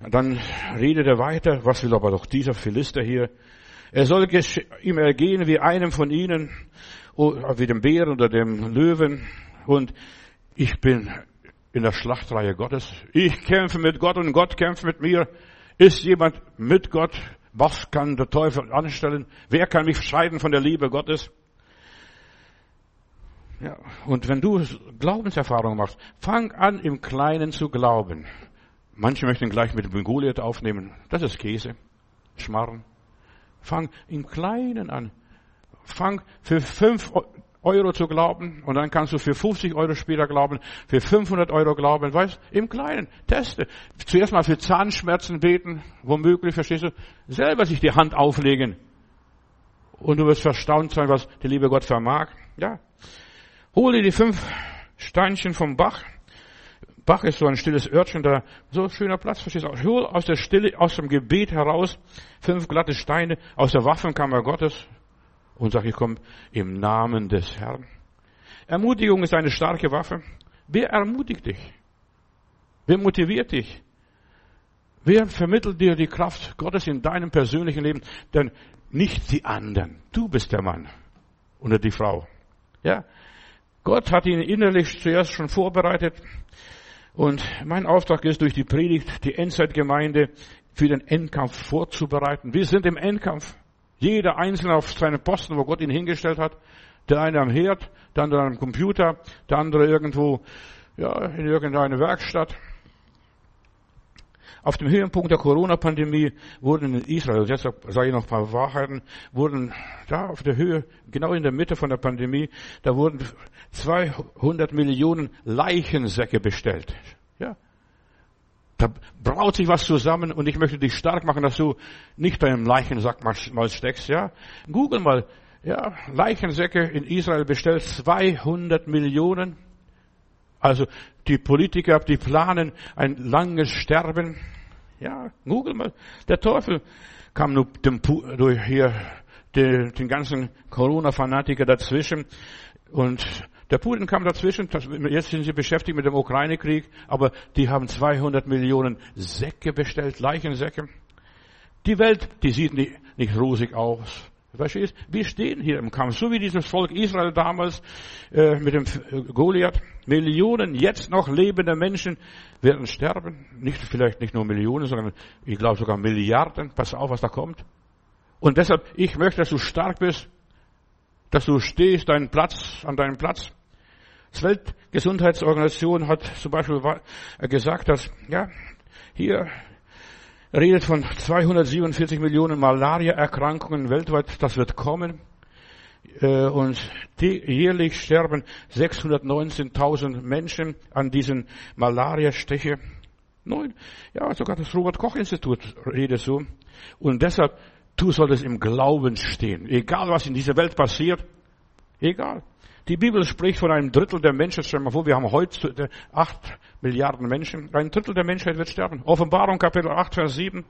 dann redet er weiter, was will aber doch dieser Philister hier? Er soll ihm ergehen wie einem von ihnen, wie dem Bären oder dem Löwen. Und ich bin in der Schlachtreihe Gottes. Ich kämpfe mit Gott und Gott kämpft mit mir. Ist jemand mit Gott? Was kann der Teufel anstellen? Wer kann mich scheiden von der Liebe Gottes? Ja, und wenn du Glaubenserfahrung machst, fang an im Kleinen zu glauben. Manche möchten gleich mit dem Goliath aufnehmen. Das ist Käse, Schmarren. Fang im Kleinen an. Fang für fünf Euro zu glauben und dann kannst du für 50 Euro später glauben, für 500 Euro glauben, weißt, im Kleinen, teste. Zuerst mal für Zahnschmerzen beten, womöglich, verstehst du, selber sich die Hand auflegen. Und du wirst verstaunt sein, was der liebe Gott vermag. Ja. Hol dir die fünf Steinchen vom Bach. Bach ist so ein stilles Örtchen da, so ein schöner Platz, verstehst du? Hol aus der Stille, aus dem Gebet heraus fünf glatte Steine aus der Waffenkammer Gottes und sag, ich komme im Namen des Herrn. Ermutigung ist eine starke Waffe. Wer ermutigt dich? Wer motiviert dich? Wer vermittelt dir die Kraft Gottes in deinem persönlichen Leben? Denn nicht die anderen. Du bist der Mann oder die Frau. Ja? Gott hat ihn innerlich zuerst schon vorbereitet. Und mein Auftrag ist, durch die Predigt die Endzeitgemeinde für den Endkampf vorzubereiten. Wir sind im Endkampf. Jeder Einzelne auf seinen Posten, wo Gott ihn hingestellt hat. Der eine am Herd, der andere am Computer, der andere irgendwo, ja, in irgendeiner Werkstatt. Auf dem Höhepunkt der Corona-Pandemie wurden in Israel, jetzt sage ich noch ein paar Wahrheiten, wurden da auf der Höhe, genau in der Mitte von der Pandemie, da wurden 200 Millionen Leichensäcke bestellt. Ja. Da braut sich was zusammen und ich möchte dich stark machen, dass du nicht bei einem Leichensack mal steckst, ja. Google mal, ja, Leichensäcke in Israel bestellt 200 Millionen. Also die Politiker, die planen ein langes Sterben. Ja, google mal. Der Teufel kam nur dem, durch hier den, den ganzen Corona-Fanatiker dazwischen und der Putin kam dazwischen, jetzt sind sie beschäftigt mit dem Ukraine-Krieg, aber die haben 200 Millionen Säcke bestellt, Leichensäcke. Die Welt, die sieht nicht, nicht rosig aus. Verstehst? Wir stehen hier im Kampf, so wie dieses Volk Israel damals äh, mit dem äh, Goliath. Millionen jetzt noch lebende Menschen werden sterben. Nicht vielleicht nicht nur Millionen, sondern ich glaube sogar Milliarden. Pass auf, was da kommt. Und deshalb, ich möchte, dass du stark bist, dass du stehst, deinen Platz, an deinem Platz. Das Weltgesundheitsorganisation hat zum Beispiel gesagt, dass, ja, hier redet von 247 Millionen Malaria-Erkrankungen weltweit, das wird kommen. Äh, und jährlich sterben 619.000 Menschen an diesen Malaria-Steche. Neun. Ja, sogar das Robert-Koch-Institut redet so. Und deshalb, du solltest im Glauben stehen. Egal was in dieser Welt passiert. Egal. Die Bibel spricht von einem Drittel der Menschen. Stell mal vor, wir haben heute acht Milliarden Menschen. Ein Drittel der Menschheit wird sterben. Offenbarung Kapitel 8, Vers 7.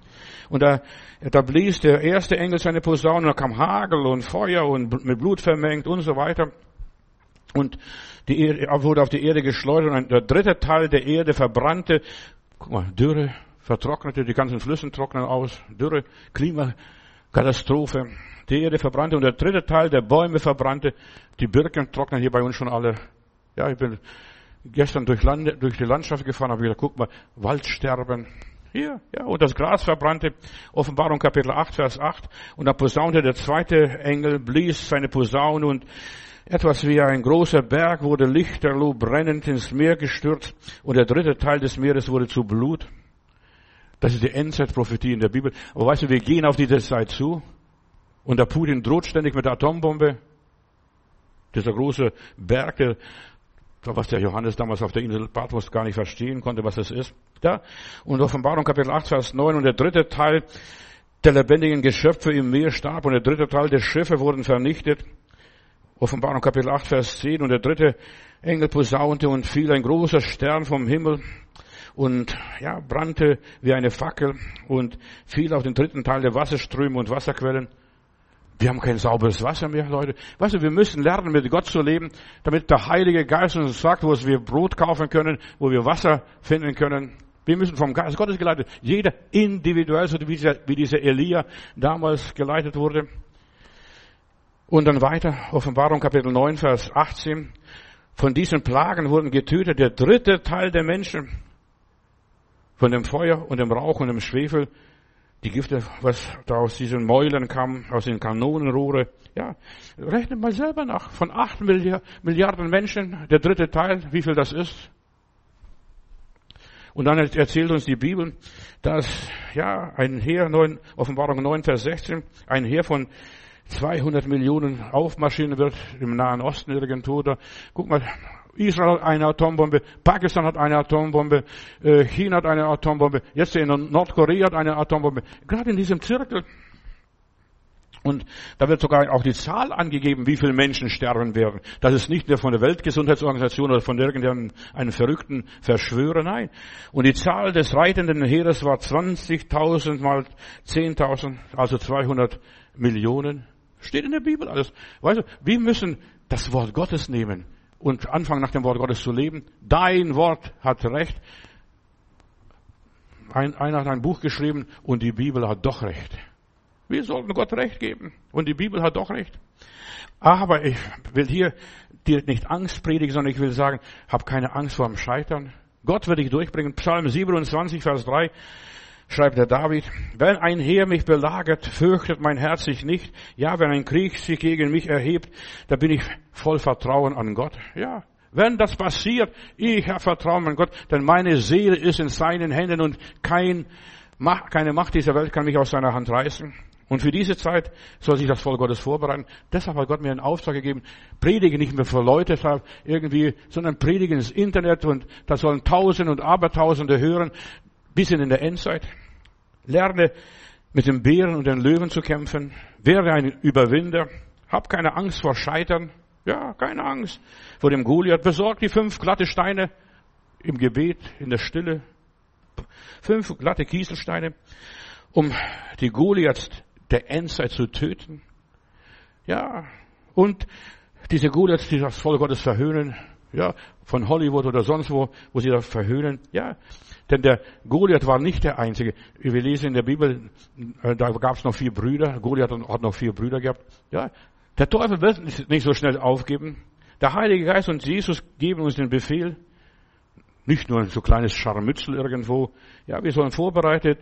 Und da, da blies der erste Engel seine Posaune, da kam Hagel und Feuer und mit Blut vermengt und so weiter. Und die Erde, wurde auf die Erde geschleudert und der dritte Teil der Erde verbrannte. Guck mal, Dürre, vertrocknete, die ganzen Flüssen trocknen aus, Dürre, Klimakatastrophe. Die Erde verbrannte und der dritte Teil der Bäume verbrannte. Die Birken trocknen hier bei uns schon alle. Ja, ich bin gestern durch, Land, durch die Landschaft gefahren, habe gesagt, guck mal, Waldsterben. Hier, ja, und das Gras verbrannte. Offenbarung Kapitel 8, Vers 8. Und da posaunte der zweite Engel, blies seine Posaune und etwas wie ein großer Berg wurde lichterloh brennend ins Meer gestürzt und der dritte Teil des Meeres wurde zu Blut. Das ist die Endzeitprophetie in der Bibel. Aber weißt du, wir gehen auf diese Zeit zu und der Putin droht ständig mit der Atombombe. Dieser große Berg, der was der Johannes damals auf der Insel Patmos gar nicht verstehen konnte, was es ist. Ja. Und Offenbarung Kapitel 8, Vers 9 und der dritte Teil der lebendigen Geschöpfe im Meer starb und der dritte Teil der Schiffe wurden vernichtet. Offenbarung Kapitel 8, Vers 10 und der dritte Engel posaunte und fiel ein großer Stern vom Himmel und ja, brannte wie eine Fackel und fiel auf den dritten Teil der Wasserströme und Wasserquellen. Wir haben kein sauberes Wasser mehr, Leute. Weißt du, wir müssen lernen, mit Gott zu leben, damit der Heilige Geist uns sagt, wo wir Brot kaufen können, wo wir Wasser finden können. Wir müssen vom Geist Gottes geleitet. Jeder individuell, so wie dieser, wie dieser Elia damals geleitet wurde. Und dann weiter, Offenbarung Kapitel 9, Vers 18. Von diesen Plagen wurden getötet der dritte Teil der Menschen. Von dem Feuer und dem Rauch und dem Schwefel die Gifte, was da aus diesen Mäulen kam, aus den Kanonenrohre. Ja, rechnet mal selber nach. Von acht Milliarden Menschen, der dritte Teil, wie viel das ist. Und dann erzählt uns die Bibel, dass, ja, ein Heer, 9, Offenbarung 9, Vers 16, ein Heer von 200 Millionen aufmarschieren wird im Nahen Osten irgendwo. Da, guck mal, Israel hat eine Atombombe, Pakistan hat eine Atombombe, äh, China hat eine Atombombe, jetzt in Nordkorea hat eine Atombombe. Gerade in diesem Zirkel. Und da wird sogar auch die Zahl angegeben, wie viele Menschen sterben werden. Das ist nicht nur von der Weltgesundheitsorganisation oder von irgendeinem verrückten Verschwörer, nein. Und die Zahl des reitenden Heeres war 20.000 mal 10.000, also 200 Millionen. Steht in der Bibel alles. Weißt du, wir müssen das Wort Gottes nehmen und anfangen nach dem Wort Gottes zu leben. Dein Wort hat Recht. Ein, einer hat ein Buch geschrieben und die Bibel hat doch Recht. Wir sollten Gott Recht geben und die Bibel hat doch Recht. Aber ich will hier dir nicht Angst predigen, sondern ich will sagen, hab keine Angst vor dem Scheitern. Gott wird dich durchbringen. Psalm 27, Vers 3 schreibt der David, wenn ein Heer mich belagert, fürchtet mein Herz sich nicht. Ja, wenn ein Krieg sich gegen mich erhebt, da bin ich voll Vertrauen an Gott. Ja, Wenn das passiert, ich vertraue mein Gott, denn meine Seele ist in seinen Händen und kein, keine Macht dieser Welt kann mich aus seiner Hand reißen. Und für diese Zeit soll sich das Volk Gottes vorbereiten. Deshalb hat Gott mir einen Auftrag gegeben, predige nicht mehr für Leute irgendwie, sondern predige ins Internet und da sollen Tausende und Abertausende hören, bis in der Endzeit. Lerne mit den Bären und den Löwen zu kämpfen. Werde ein Überwinder. Hab keine Angst vor Scheitern. Ja, keine Angst vor dem Goliath. Besorg die fünf glatte Steine im Gebet, in der Stille. Fünf glatte Kieselsteine, um die Goliaths der Endzeit zu töten. Ja, und diese Goliaths, die das Volk Gottes verhöhnen, ja, von Hollywood oder sonst wo, wo sie das verhöhnen, ja, denn der Goliath war nicht der Einzige. Wir lesen in der Bibel, äh, da gab es noch vier Brüder, Goliath hat noch vier Brüder gehabt, ja, der Teufel wird nicht so schnell aufgeben. Der Heilige Geist und Jesus geben uns den Befehl, nicht nur so kleines Scharmützel irgendwo, ja, wir sollen vorbereitet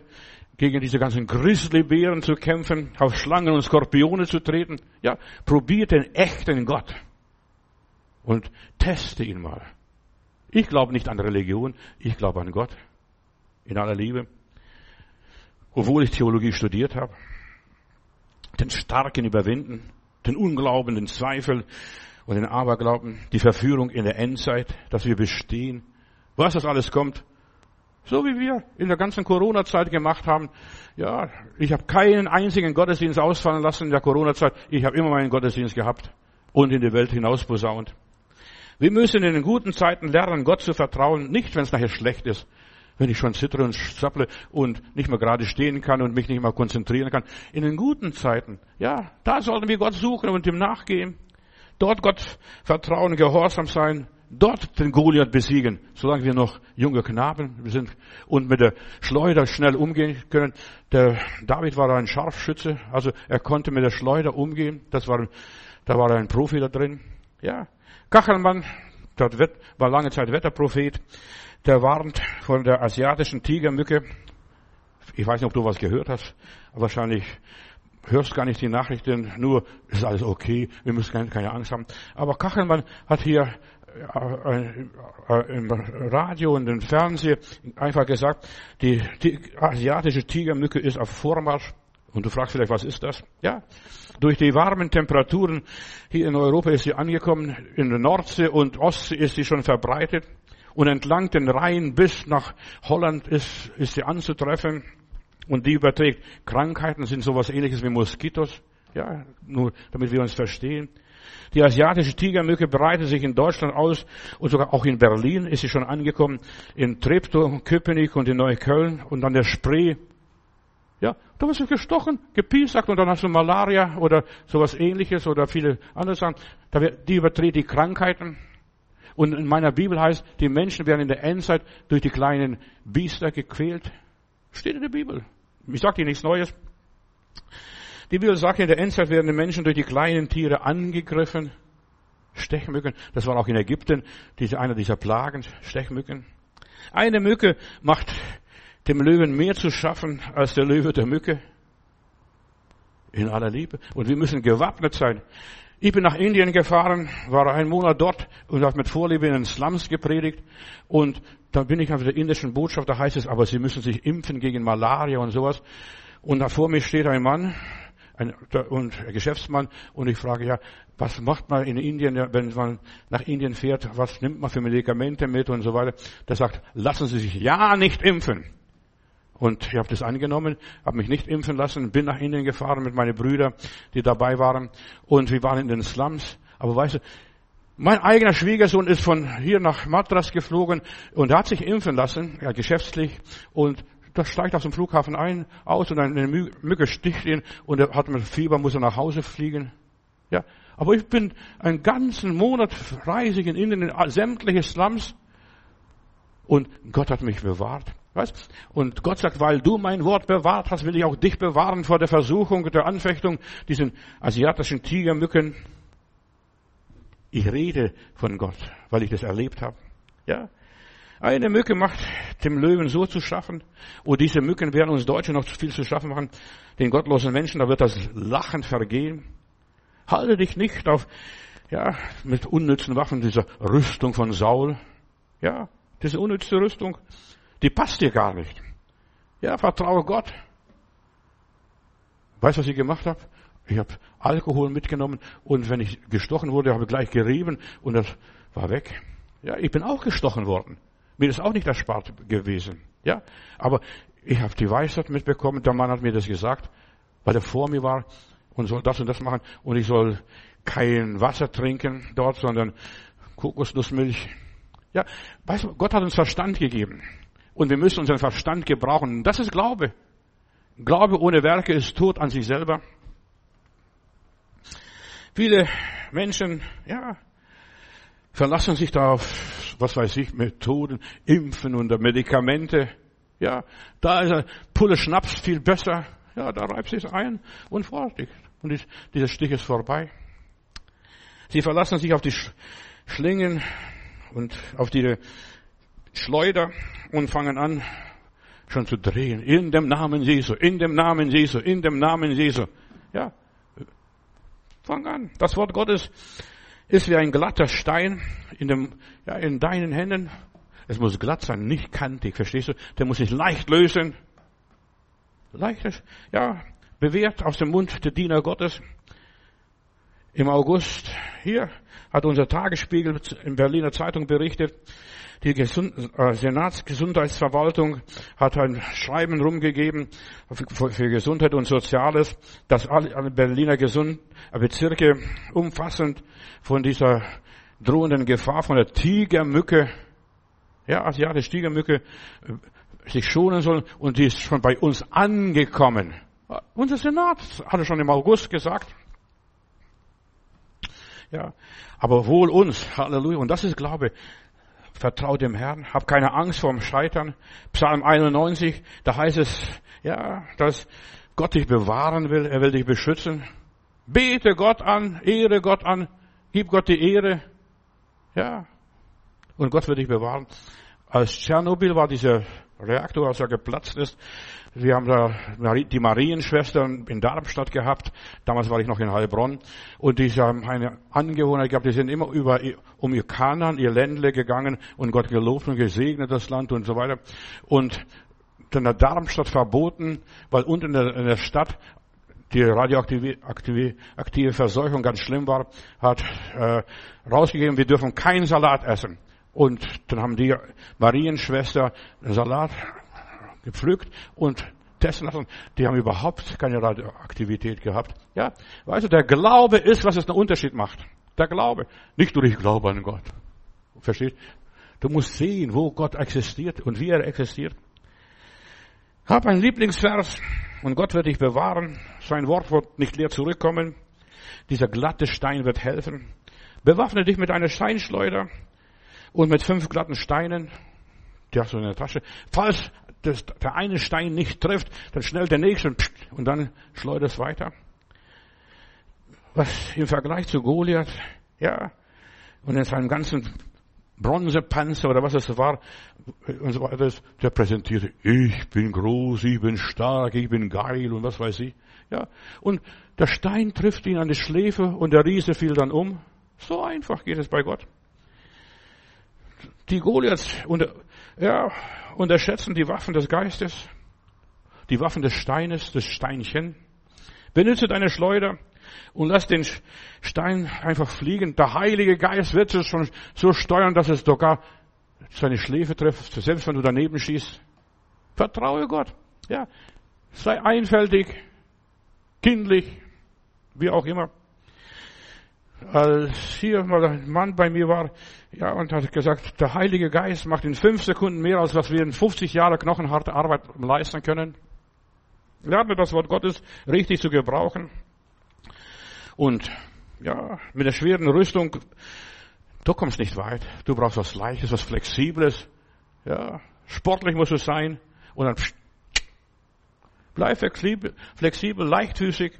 gegen diese ganzen Grizzlybären zu kämpfen, auf Schlangen und Skorpione zu treten. Ja, probiert den echten Gott und teste ihn mal. Ich glaube nicht an Religion, ich glaube an Gott in aller Liebe, obwohl ich Theologie studiert habe. Den Starken überwinden, den Unglauben, den Zweifel und den Aberglauben, die Verführung in der Endzeit, dass wir bestehen. Was das alles kommt, so wie wir in der ganzen Corona-Zeit gemacht haben. Ja, ich habe keinen einzigen Gottesdienst ausfallen lassen in der Corona-Zeit. Ich habe immer meinen Gottesdienst gehabt und in die Welt hinaus posaunt. Wir müssen in den guten Zeiten lernen, Gott zu vertrauen, nicht wenn es nachher schlecht ist. Wenn ich schon zittere und zapple und nicht mehr gerade stehen kann und mich nicht mehr konzentrieren kann. In den guten Zeiten, ja, da sollten wir Gott suchen und ihm nachgehen. Dort Gott vertrauen, gehorsam sein, dort den Goliath besiegen, solange wir noch junge Knaben sind und mit der Schleuder schnell umgehen können. Der David war ein Scharfschütze, also er konnte mit der Schleuder umgehen. Das war, da war ein Profi da drin. Ja. Kachelmann, dort war lange Zeit Wetterprophet, der warnt von der asiatischen Tigermücke. Ich weiß nicht, ob du was gehört hast. Wahrscheinlich hörst gar nicht die Nachrichten, nur ist alles okay, wir müssen keine, Angst haben. Aber Kachelmann hat hier äh, äh, im Radio und im Fernsehen einfach gesagt, die, die asiatische Tigermücke ist auf Vormarsch. Und du fragst vielleicht, was ist das? Ja, durch die warmen Temperaturen hier in Europa ist sie angekommen, in der Nordsee und Ostsee ist sie schon verbreitet und entlang den Rhein bis nach Holland ist, ist sie anzutreffen und die überträgt Krankheiten, sind sowas ähnliches wie Moskitos. Ja, nur damit wir uns verstehen. Die asiatische Tigermücke breitet sich in Deutschland aus und sogar auch in Berlin ist sie schon angekommen, in Treptow, Köpenick und in Neukölln und an der Spree. Ja, da wirst du gestochen, gepiesackt und dann hast du Malaria oder sowas ähnliches oder viele andere Sachen. Die überträgt die Krankheiten. Und in meiner Bibel heißt, die Menschen werden in der Endzeit durch die kleinen Biester gequält. Steht in der Bibel. Ich sage dir nichts Neues. Die Bibel sagt, in der Endzeit werden die Menschen durch die kleinen Tiere angegriffen. Stechmücken. Das war auch in Ägypten diese, einer dieser Plagen, Stechmücken. Eine Mücke macht dem Löwen mehr zu schaffen als der Löwe der Mücke. In aller Liebe. Und wir müssen gewappnet sein. Ich bin nach Indien gefahren, war einen Monat dort und habe mit Vorliebe in den Slums gepredigt. Und da bin ich auf der indischen Botschaft, da heißt es, aber Sie müssen sich impfen gegen Malaria und sowas. Und da vor mir steht ein Mann, ein, und ein Geschäftsmann, und ich frage, ja, was macht man in Indien, wenn man nach Indien fährt, was nimmt man für Medikamente mit und so weiter. Der sagt, lassen Sie sich ja nicht impfen. Und ich habe das angenommen, habe mich nicht impfen lassen, bin nach Indien gefahren mit meinen Brüdern, die dabei waren. Und wir waren in den Slums. Aber weißt du, mein eigener Schwiegersohn ist von hier nach Madras geflogen und hat sich impfen lassen, ja, geschäftlich. Und da steigt auf dem Flughafen ein, aus und eine Mücke sticht ihn und er hat mit Fieber, muss er nach Hause fliegen. Ja, aber ich bin einen ganzen Monat reisig in Indien, in sämtliche Slums und Gott hat mich bewahrt. Weißt? Und Gott sagt, weil du mein Wort bewahrt hast, will ich auch dich bewahren vor der Versuchung, der Anfechtung, diesen asiatischen Tigermücken. Ich rede von Gott, weil ich das erlebt habe. Ja? Eine Mücke macht dem Löwen so zu schaffen, und diese Mücken werden uns Deutschen noch viel zu schaffen machen, den gottlosen Menschen, da wird das Lachen vergehen. Halte dich nicht auf ja, mit unnützen Waffen, dieser Rüstung von Saul. Ja, diese unnütze Rüstung, die passt dir gar nicht. Ja, vertraue Gott. Weißt du, was ich gemacht habe? Ich habe Alkohol mitgenommen und wenn ich gestochen wurde, habe ich gleich gerieben und das war weg. Ja, ich bin auch gestochen worden. Mir ist auch nicht erspart gewesen. Ja, aber ich habe die Weisheit mitbekommen. Der Mann hat mir das gesagt, weil er vor mir war und soll das und das machen und ich soll kein Wasser trinken dort, sondern Kokosnussmilch. Ja, weißt du, Gott hat uns Verstand gegeben und wir müssen unseren Verstand gebrauchen. Das ist Glaube. Glaube ohne Werke ist tot an sich selber. Viele Menschen, ja, verlassen sich da auf, was weiß ich, Methoden, Impfen und Medikamente. Ja, da ist ein Pulle Schnaps viel besser. Ja, da reibt sich ein und fertig. Und dieser Stich ist vorbei. Sie verlassen sich auf die Schlingen und auf die Schleuder und fangen an, schon zu drehen. In dem Namen Jesu, in dem Namen Jesu, in dem Namen Jesu. Ja, fang an. Das Wort Gottes ist wie ein glatter Stein in dem, ja, in deinen Händen. Es muss glatt sein, nicht kantig, verstehst du? Der muss sich leicht lösen. Leicht, ja, bewährt aus dem Mund der Diener Gottes. Im August hier hat unser Tagesspiegel in Berliner Zeitung berichtet, die Gesund äh, Senatsgesundheitsverwaltung hat ein Schreiben rumgegeben für, Gesundheit und Soziales, dass alle, Berliner Gesund äh, Bezirke umfassend von dieser drohenden Gefahr von der Tigermücke, ja, asiatische Tigermücke, äh, sich schonen sollen und die ist schon bei uns angekommen. Unser Senat hat es schon im August gesagt. Ja, aber wohl uns, Halleluja. Und das ist Glaube. Vertrau dem Herrn, hab keine Angst vorm Scheitern. Psalm 91, da heißt es, ja, dass Gott dich bewahren will, er will dich beschützen. Bete Gott an, ehre Gott an, gib Gott die Ehre. Ja. Und Gott wird dich bewahren. Als Tschernobyl war dieser Reaktor, als er geplatzt ist, wir haben da die Marienschwestern in Darmstadt gehabt. Damals war ich noch in Heilbronn. Und die haben eine Angewohner gehabt, die sind immer über, um ihr Kanan, ihr Ländle gegangen und Gott gelobt und gesegnet das Land und so weiter. Und dann der Darmstadt verboten, weil unten in der Stadt die radioaktive aktive, aktive Verseuchung ganz schlimm war, hat äh, rausgegeben, wir dürfen keinen Salat essen. Und dann haben die Marienschwester Salat gepflückt und testen lassen. Die haben überhaupt keine Radioaktivität gehabt. Ja, weißt du, der Glaube ist, was es einen Unterschied macht. Der Glaube. Nicht nur ich glaube an Gott. Versteht? Du musst sehen, wo Gott existiert und wie er existiert. Hab einen Lieblingsvers und Gott wird dich bewahren. Sein Wort wird nicht leer zurückkommen. Dieser glatte Stein wird helfen. Bewaffne dich mit einer Steinschleuder und mit fünf glatten Steinen. Die hast du in der Tasche. Falls das, der eine Stein nicht trifft, dann schnell der nächste und dann schleudert es weiter. Was im Vergleich zu Goliath, ja, und in seinem ganzen Bronzepanzer oder was es war und so weiter, der präsentierte, ich bin groß, ich bin stark, ich bin geil und was weiß ich. Ja, und der Stein trifft ihn an die Schläfe und der Riese fiel dann um. So einfach geht es bei Gott. Die Goliaths unter, ja, unterschätzen die Waffen des Geistes, die Waffen des Steines, des Steinchen. Benutze deine Schleuder und lass den Stein einfach fliegen. Der Heilige Geist wird es schon so steuern, dass es sogar seine Schläfe trifft, selbst wenn du daneben schießt. Vertraue Gott. Ja, sei einfältig, kindlich, wie auch immer als hier mal ein Mann bei mir war, ja, und hat gesagt, der Heilige Geist macht in fünf Sekunden mehr, als was wir in 50 Jahre knochenharte Arbeit leisten können. Lerne das Wort Gottes richtig zu gebrauchen. Und, ja, mit der schweren Rüstung, du kommst nicht weit. Du brauchst was Leichtes, was Flexibles. Ja, sportlich muss es sein. Und dann, pst, bleib flexibel, flexibel, leichtfüßig.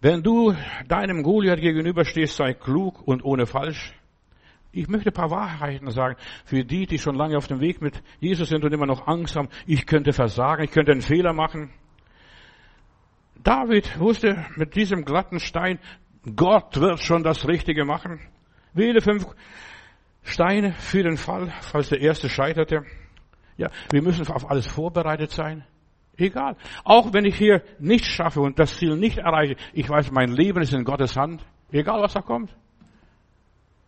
Wenn du deinem Goliath gegenüberstehst, sei klug und ohne falsch. Ich möchte ein paar Wahrheiten sagen für die, die schon lange auf dem Weg mit Jesus sind und immer noch Angst haben. Ich könnte versagen, ich könnte einen Fehler machen. David wusste mit diesem glatten Stein, Gott wird schon das Richtige machen. Wähle fünf Steine für den Fall, falls der erste scheiterte. Ja, wir müssen auf alles vorbereitet sein. Egal. Auch wenn ich hier nichts schaffe und das Ziel nicht erreiche, ich weiß, mein Leben ist in Gottes Hand. Egal, was da kommt.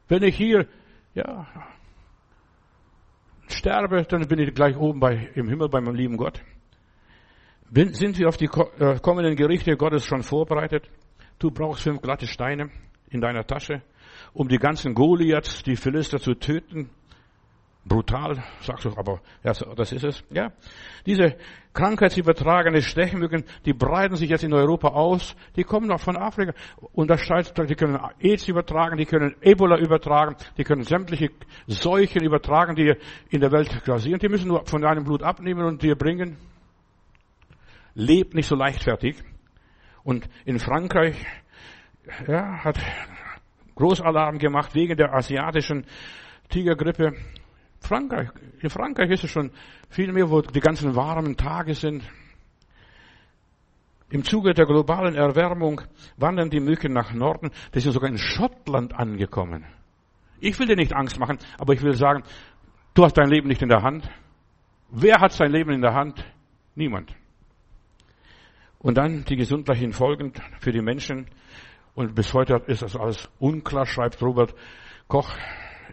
Wenn ich hier, ja, sterbe, dann bin ich gleich oben bei, im Himmel bei meinem lieben Gott. Bin, sind wir auf die äh, kommenden Gerichte Gottes schon vorbereitet? Du brauchst fünf glatte Steine in deiner Tasche, um die ganzen Goliaths, die Philister zu töten. Brutal, sagst du, aber ja, das ist es. Ja, diese krankheitsübertragene Stechmücken, die breiten sich jetzt in Europa aus. Die kommen noch von Afrika. Und das scheint, die können AIDS übertragen, die können Ebola übertragen, die können sämtliche Seuchen übertragen, die in der Welt grasieren. Die müssen nur von deinem Blut abnehmen und dir bringen. Lebt nicht so leichtfertig. Und in Frankreich ja, hat Großalarm gemacht wegen der asiatischen Tigergrippe. Frankreich, in Frankreich ist es schon viel mehr, wo die ganzen warmen Tage sind. Im Zuge der globalen Erwärmung wandern die Mücken nach Norden. Die sind sogar in Schottland angekommen. Ich will dir nicht Angst machen, aber ich will sagen, du hast dein Leben nicht in der Hand. Wer hat sein Leben in der Hand? Niemand. Und dann die gesundheitlichen Folgen für die Menschen. Und bis heute ist das alles unklar, schreibt Robert Koch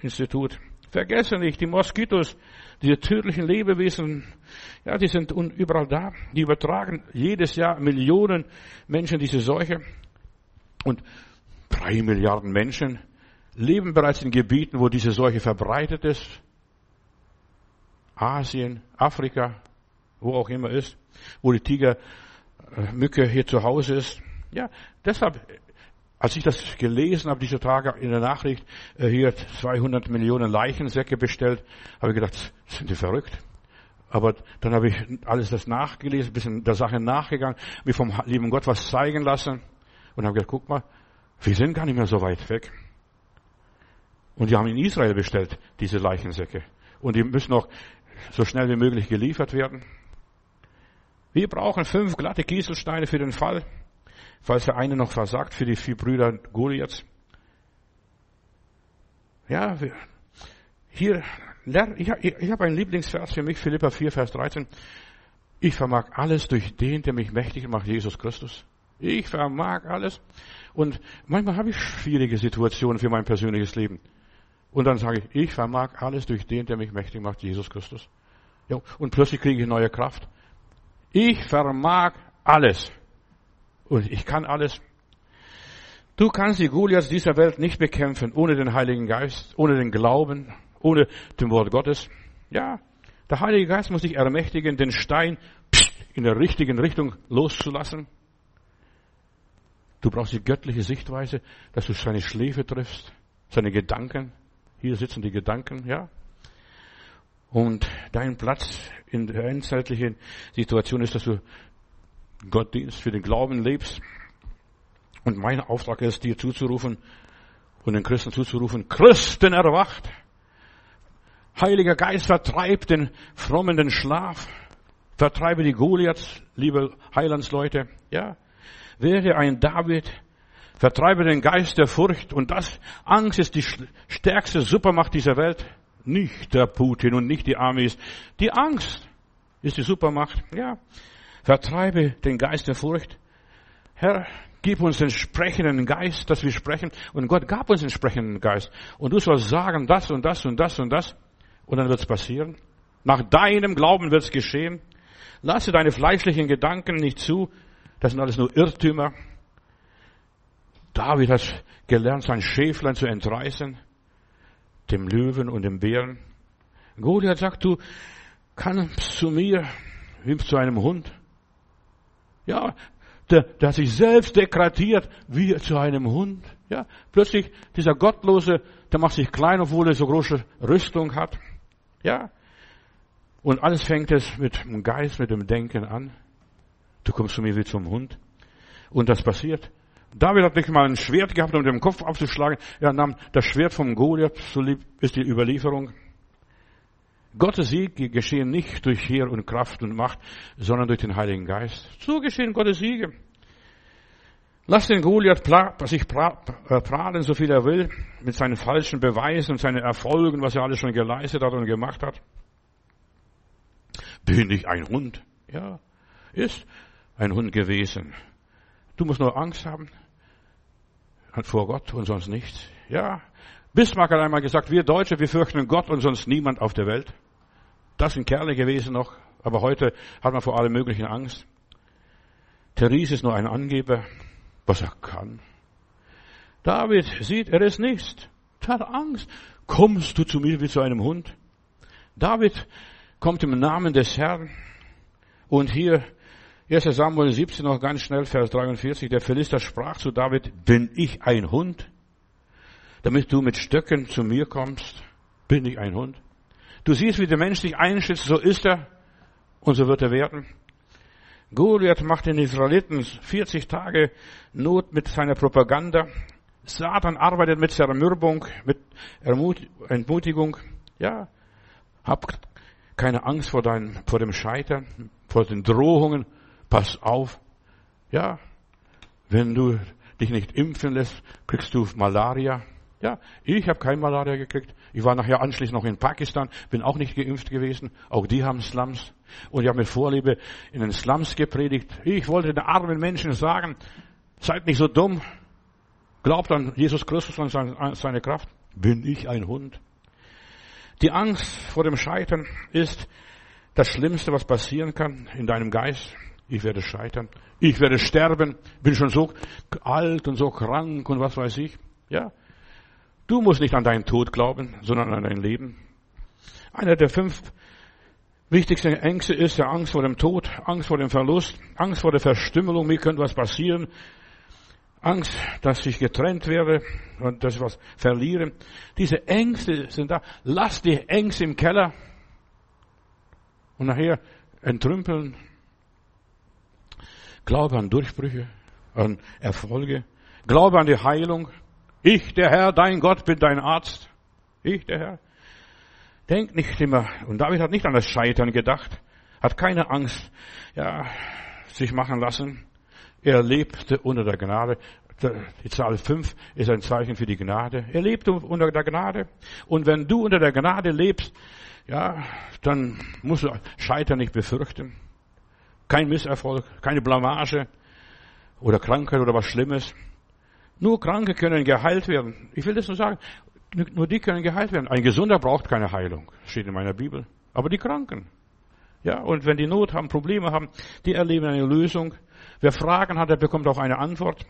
Institut. Vergesse nicht, die Moskitos, diese tödlichen Lebewesen, ja, die sind überall da. Die übertragen jedes Jahr Millionen Menschen diese Seuche. Und drei Milliarden Menschen leben bereits in Gebieten, wo diese Seuche verbreitet ist. Asien, Afrika, wo auch immer ist, wo die Tiger äh, Mücke hier zu Hause ist. Ja, deshalb, als ich das gelesen habe, diese Tage in der Nachricht, äh, hier 200 Millionen Leichensäcke bestellt, habe ich gedacht, sind die verrückt? Aber dann habe ich alles das nachgelesen, bisschen der Sache nachgegangen, mir vom lieben Gott was zeigen lassen und habe gedacht, guck mal, wir sind gar nicht mehr so weit weg. Und die haben in Israel bestellt, diese Leichensäcke. Und die müssen auch so schnell wie möglich geliefert werden. Wir brauchen fünf glatte Kieselsteine für den Fall, falls der eine noch versagt, für die vier Brüder Goliaths. Ja, hier, ich, habe einen Lieblingsvers für mich, Philippa 4, Vers 13. Ich vermag alles durch den, der mich mächtig macht, Jesus Christus. Ich vermag alles. Und manchmal habe ich schwierige Situationen für mein persönliches Leben. Und dann sage ich, ich vermag alles durch den, der mich mächtig macht, Jesus Christus. Ja, und plötzlich kriege ich neue Kraft. Ich vermag alles. Und ich kann alles. Du kannst die Goliaths dieser Welt nicht bekämpfen ohne den Heiligen Geist, ohne den Glauben, ohne dem Wort Gottes. Ja, der Heilige Geist muss dich ermächtigen, den Stein in der richtigen Richtung loszulassen. Du brauchst die göttliche Sichtweise, dass du seine Schläfe triffst, seine Gedanken. Hier sitzen die Gedanken, ja. Und dein Platz in der endzeitlichen Situation ist, dass du Gott dienst, für den Glauben lebst. Und mein Auftrag ist, dir zuzurufen und den Christen zuzurufen, Christen erwacht. Heiliger Geist vertreibt den frommen den Schlaf. Vertreibe die Goliaths, liebe Heilandsleute. Ja. Werde ein David. Vertreibe den Geist der Furcht. Und das, Angst ist die stärkste Supermacht dieser Welt. Nicht der Putin und nicht die Armees. Die Angst ist die Supermacht. Ja. Vertreibe den Geist der Furcht. Herr, gib uns den sprechenden Geist, dass wir sprechen. Und Gott gab uns den sprechenden Geist. Und du sollst sagen, das und das und das und das. Und dann wird es passieren. Nach deinem Glauben wird es geschehen. Lasse deine fleischlichen Gedanken nicht zu. Das sind alles nur Irrtümer. David hat gelernt, sein Schäflein zu entreißen dem Löwen und dem Bären. Goliath sagt, du kannst zu mir wie zu einem Hund. Ja, der, der hat sich selbst degradiert wie zu einem Hund. Ja, plötzlich dieser Gottlose, der macht sich klein, obwohl er so große Rüstung hat. Ja, und alles fängt es mit dem Geist, mit dem Denken an. Du kommst zu mir wie zum Hund. Und das passiert. David hat nicht mal ein Schwert gehabt, um den Kopf aufzuschlagen. Er nahm das Schwert vom Goliath, so lieb ist die Überlieferung. Gottes Siege geschehen nicht durch Heer und Kraft und Macht, sondern durch den Heiligen Geist. So geschehen Gottes Siege. Lass den Goliath sich äh, prahlen, so viel er will, mit seinen falschen Beweisen und seinen Erfolgen, was er alles schon geleistet hat und gemacht hat. Bin ich ein Hund? Ja, ist ein Hund gewesen. Du musst nur Angst haben vor Gott und sonst nichts. Ja, Bismarck hat einmal gesagt, wir Deutsche, wir fürchten Gott und sonst niemand auf der Welt. Das sind Kerle gewesen noch, aber heute hat man vor allem möglichen Angst. Therese ist nur ein Angeber was er kann. David sieht, er ist nichts. Er hat Angst. Kommst du zu mir wie zu einem Hund? David kommt im Namen des Herrn. Und hier, 1 Samuel 17, noch ganz schnell, Vers 43, der Philister sprach zu David, bin ich ein Hund? Damit du mit Stöcken zu mir kommst, bin ich ein Hund? Du siehst, wie der Mensch sich einschätzt, so ist er und so wird er werden. Goliath macht den Israeliten 40 Tage Not mit seiner Propaganda. Satan arbeitet mit Zermürbung, mit Entmutigung. Ja, hab keine Angst vor, deinem, vor dem Scheitern, vor den Drohungen. Pass auf. Ja, wenn du dich nicht impfen lässt, kriegst du Malaria. Ja, ich habe kein Malaria gekriegt. Ich war nachher anschließend noch in Pakistan, bin auch nicht geimpft gewesen. Auch die haben Slums. Und ich habe mit Vorliebe in den Slums gepredigt. Ich wollte den armen Menschen sagen, seid nicht so dumm. Glaubt an Jesus Christus und seine Kraft. Bin ich ein Hund? Die Angst vor dem Scheitern ist das Schlimmste, was passieren kann in deinem Geist. Ich werde scheitern. Ich werde sterben. Bin schon so alt und so krank und was weiß ich. Ja. Du musst nicht an deinen Tod glauben, sondern an dein Leben. Einer der fünf wichtigsten Ängste ist der Angst vor dem Tod, Angst vor dem Verlust, Angst vor der Verstümmelung, mir könnte was passieren, Angst, dass ich getrennt werde und dass ich was verliere. Diese Ängste sind da. Lass die Ängste im Keller und nachher entrümpeln. Glaube an Durchbrüche, an Erfolge. Glaube an die Heilung. Ich, der Herr, dein Gott, bin dein Arzt. Ich, der Herr. Denk nicht immer, und David hat nicht an das Scheitern gedacht, hat keine Angst, ja, sich machen lassen. Er lebte unter der Gnade. Die Zahl 5 ist ein Zeichen für die Gnade. Er lebte unter der Gnade. Und wenn du unter der Gnade lebst, ja, dann musst du Scheitern nicht befürchten. Kein Misserfolg, keine Blamage oder Krankheit oder was Schlimmes. Nur Kranke können geheilt werden. Ich will das nur sagen. Nur die können geheilt werden. Ein Gesunder braucht keine Heilung. Steht in meiner Bibel. Aber die Kranken. Ja, und wenn die Not haben, Probleme haben, die erleben eine Lösung. Wer Fragen hat, der bekommt auch eine Antwort.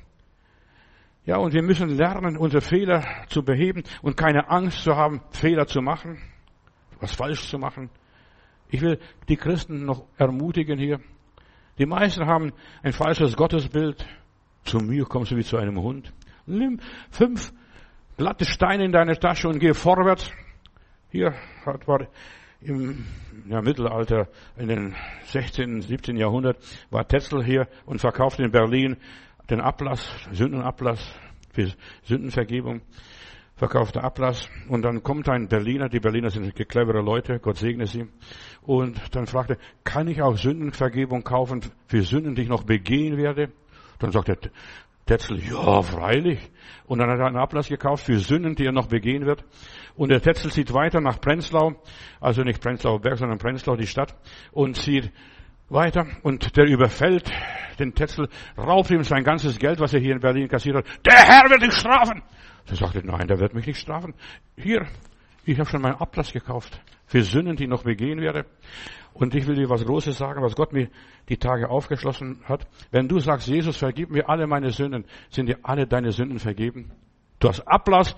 Ja, und wir müssen lernen, unsere Fehler zu beheben und keine Angst zu haben, Fehler zu machen, was falsch zu machen. Ich will die Christen noch ermutigen hier. Die meisten haben ein falsches Gottesbild. Zu mir kommst du wie zu einem Hund. Nimm fünf glatte Steine in deine Tasche und geh vorwärts. Hier hat war im ja, Mittelalter, in den 16., 17. Jahrhundert, war Tetzel hier und verkaufte in Berlin den Ablass, Sündenablass für Sündenvergebung, verkaufte Ablass. Und dann kommt ein Berliner, die Berliner sind clevere Leute, Gott segne sie. Und dann fragte, kann ich auch Sündenvergebung kaufen für Sünden, die ich noch begehen werde? Dann sagt er, Tetzel, ja, freilich. Und dann hat er einen Ablass gekauft für Sünden, die er noch begehen wird. Und der Tetzel zieht weiter nach Prenzlau, also nicht Prenzlauer Berg, sondern Prenzlau, die Stadt, und zieht weiter. Und der überfällt den Tetzel, raubt ihm sein ganzes Geld, was er hier in Berlin kassiert hat. Der Herr wird dich strafen! Er sagte, nein, der wird mich nicht strafen. Hier, ich habe schon meinen Ablass gekauft für Sünden, die noch begehen werde. Und ich will dir was Großes sagen, was Gott mir die Tage aufgeschlossen hat. Wenn du sagst, Jesus, vergib mir alle meine Sünden, sind dir alle deine Sünden vergeben. Du hast Ablass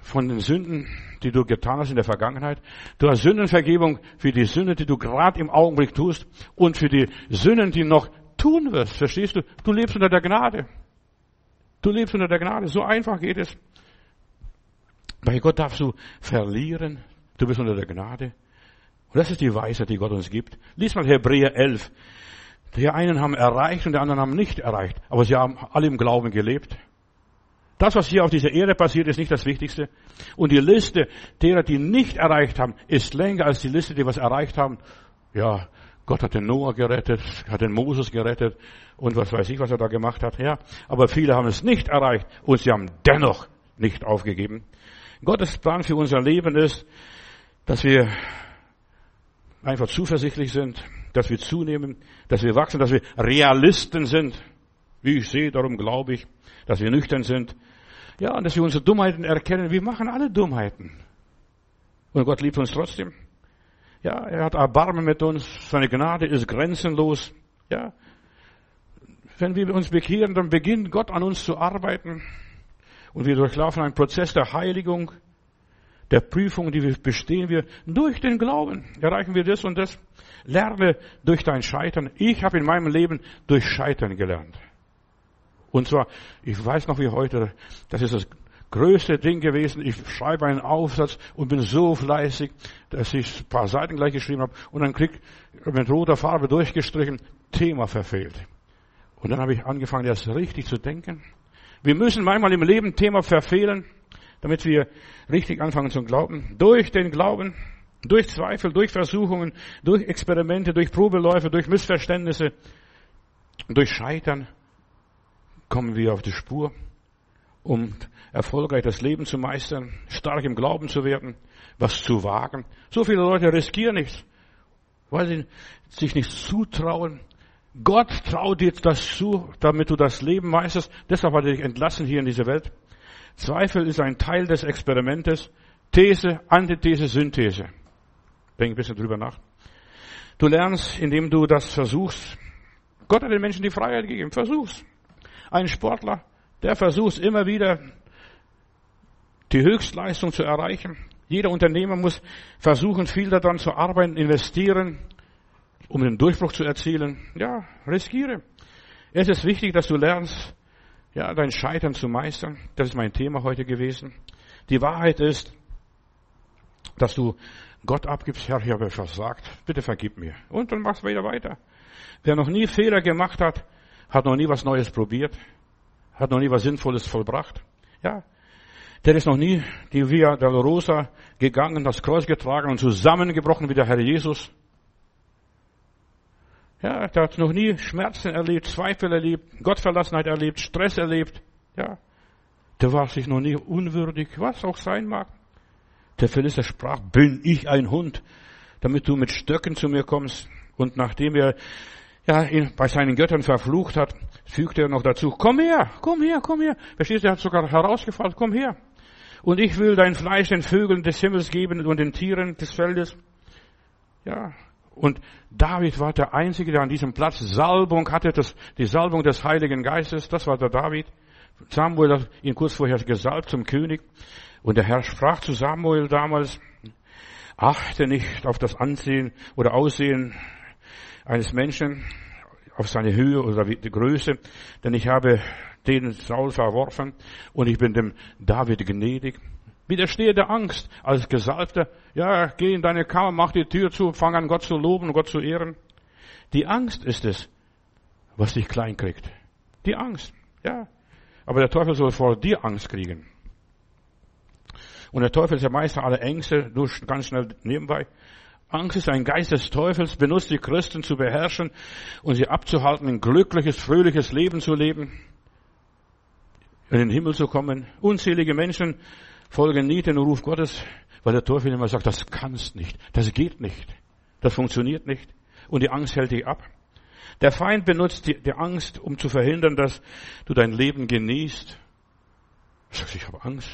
von den Sünden, die du getan hast in der Vergangenheit. Du hast Sündenvergebung für die Sünden, die du gerade im Augenblick tust und für die Sünden, die noch tun wirst. Verstehst du? Du lebst unter der Gnade. Du lebst unter der Gnade. So einfach geht es. Bei Gott darfst du verlieren. Du bist unter der Gnade. Und das ist die Weisheit, die Gott uns gibt. Lies mal Hebräer 11. Die einen haben erreicht und die anderen haben nicht erreicht. Aber sie haben alle im Glauben gelebt. Das, was hier auf dieser Erde passiert, ist nicht das Wichtigste. Und die Liste derer, die nicht erreicht haben, ist länger als die Liste, die was erreicht haben. Ja, Gott hat den Noah gerettet, hat den Moses gerettet und was weiß ich, was er da gemacht hat. Ja, aber viele haben es nicht erreicht und sie haben dennoch nicht aufgegeben. Gottes Plan für unser Leben ist, dass wir einfach zuversichtlich sind, dass wir zunehmen, dass wir wachsen, dass wir Realisten sind. Wie ich sehe, darum glaube ich, dass wir nüchtern sind. Ja, und dass wir unsere Dummheiten erkennen. Wir machen alle Dummheiten. Und Gott liebt uns trotzdem. Ja, er hat Erbarmen mit uns. Seine Gnade ist grenzenlos. Ja. Wenn wir uns bekehren, dann beginnt Gott an uns zu arbeiten. Und wir durchlaufen einen Prozess der Heiligung, der Prüfung, die wir bestehen wir durch den Glauben. Erreichen wir das und das. Lerne durch dein Scheitern. Ich habe in meinem Leben durch Scheitern gelernt. Und zwar, ich weiß noch wie heute, das ist das größte Ding gewesen. Ich schreibe einen Aufsatz und bin so fleißig, dass ich ein paar Seiten gleich geschrieben habe und dann krieg mit roter Farbe durchgestrichen, Thema verfehlt. Und dann habe ich angefangen, das richtig zu denken. Wir müssen manchmal im Leben Thema verfehlen, damit wir richtig anfangen zu glauben. Durch den Glauben, durch Zweifel, durch Versuchungen, durch Experimente, durch Probeläufe, durch Missverständnisse, durch Scheitern kommen wir auf die Spur um erfolgreich das Leben zu meistern, stark im Glauben zu werden, was zu wagen. So viele Leute riskieren nichts, weil sie sich nicht zutrauen. Gott traut dir das zu, damit du das Leben meisterst. Deshalb hat er dich entlassen hier in diese Welt. Zweifel ist ein Teil des Experimentes. These, Antithese, Synthese. Denk ein bisschen drüber nach. Du lernst, indem du das versuchst. Gott hat den Menschen die Freiheit gegeben. Versuch's. Ein Sportler der versucht immer wieder, die Höchstleistung zu erreichen. Jeder Unternehmer muss versuchen, viel daran zu arbeiten, investieren, um den Durchbruch zu erzielen. Ja, riskiere. Es ist wichtig, dass du lernst, ja, dein Scheitern zu meistern. Das ist mein Thema heute gewesen. Die Wahrheit ist, dass du Gott abgibst, Herr, ich habe versagt, bitte vergib mir. Und dann machst du wieder weiter. Wer noch nie Fehler gemacht hat, hat noch nie was Neues probiert hat noch nie was Sinnvolles vollbracht. Ja. Der ist noch nie die Via Dolorosa gegangen, das Kreuz getragen und zusammengebrochen wie der Herr Jesus. Ja, der hat noch nie Schmerzen erlebt, Zweifel erlebt, Gottverlassenheit erlebt, Stress erlebt. Ja. Der war sich noch nie unwürdig, was auch sein mag. Der Philister sprach, bin ich ein Hund, damit du mit Stöcken zu mir kommst. Und nachdem er ja, ihn bei seinen Göttern verflucht hat, fügte er noch dazu, komm her, komm her, komm her. Verstehst du, er hat sogar herausgefordert, komm her. Und ich will dein Fleisch den Vögeln des Himmels geben und den Tieren des Feldes. Ja. Und David war der Einzige, der an diesem Platz Salbung hatte, das, die Salbung des Heiligen Geistes. Das war der David. Samuel hat ihn kurz vorher gesalbt zum König. Und der Herr sprach zu Samuel damals, achte nicht auf das Ansehen oder Aussehen eines Menschen auf seine Höhe oder die Größe, denn ich habe den Saul verworfen und ich bin dem David gnädig. Widerstehe der Angst als Gesalbter. Ja, geh in deine Kammer, mach die Tür zu, fang an Gott zu loben Gott zu ehren. Die Angst ist es, was dich klein kriegt. Die Angst, ja. Aber der Teufel soll vor dir Angst kriegen. Und der Teufel ist der Meister aller Ängste, nur ganz schnell nebenbei. Angst ist ein Geist des Teufels, benutzt die Christen zu beherrschen und sie abzuhalten, ein glückliches, fröhliches Leben zu leben, in den Himmel zu kommen. Unzählige Menschen folgen nie den Ruf Gottes, weil der Teufel immer sagt, das kannst nicht, das geht nicht, das funktioniert nicht. Und die Angst hält dich ab. Der Feind benutzt die, die Angst, um zu verhindern, dass du dein Leben genießt. Du sagst, ich habe Angst,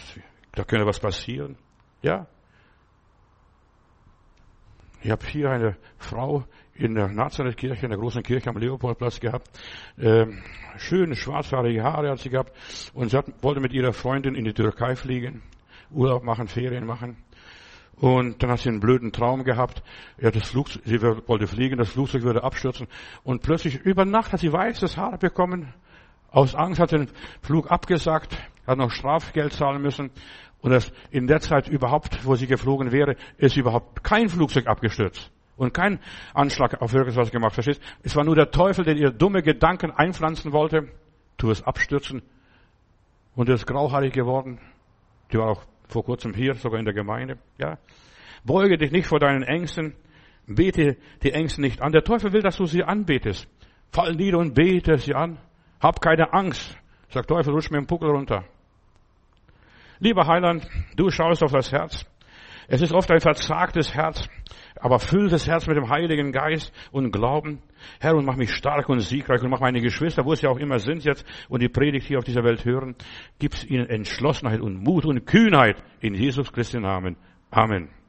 da könnte was passieren. Ja, ich habe hier eine Frau in der Nazarethkirche, in der großen Kirche am Leopoldplatz gehabt. Ähm, schöne schwarzhaarige Haare hat sie gehabt und sie hat, wollte mit ihrer Freundin in die Türkei fliegen, Urlaub machen, Ferien machen. Und dann hat sie einen blöden Traum gehabt. Ja, das Flugzeug, sie wollte fliegen, das Flugzeug würde abstürzen. Und plötzlich über Nacht hat sie weißes Haar bekommen. Aus Angst hat sie den Flug abgesagt, hat noch Strafgeld zahlen müssen. Und das in der Zeit überhaupt, wo sie geflogen wäre, ist überhaupt kein Flugzeug abgestürzt. Und kein Anschlag auf irgendwas gemacht, verstehst? Es war nur der Teufel, der ihr dumme Gedanken einpflanzen wollte. Tu es abstürzen. Und er ist grauhaarig geworden. Die war auch vor kurzem hier, sogar in der Gemeinde, ja. Beuge dich nicht vor deinen Ängsten. Bete die Ängste nicht an. Der Teufel will, dass du sie anbetest. Fall nieder und bete sie an. Hab keine Angst. Sagt Teufel, rutsch mir den Puckel runter. Lieber Heiland, du schaust auf das Herz. Es ist oft ein verzagtes Herz, aber füll das Herz mit dem Heiligen Geist und Glauben. Herr, und mach mich stark und siegreich und mach meine Geschwister, wo sie auch immer sind jetzt und die Predigt hier auf dieser Welt hören, gib's ihnen Entschlossenheit und Mut und Kühnheit in Jesus Christi Namen. Amen.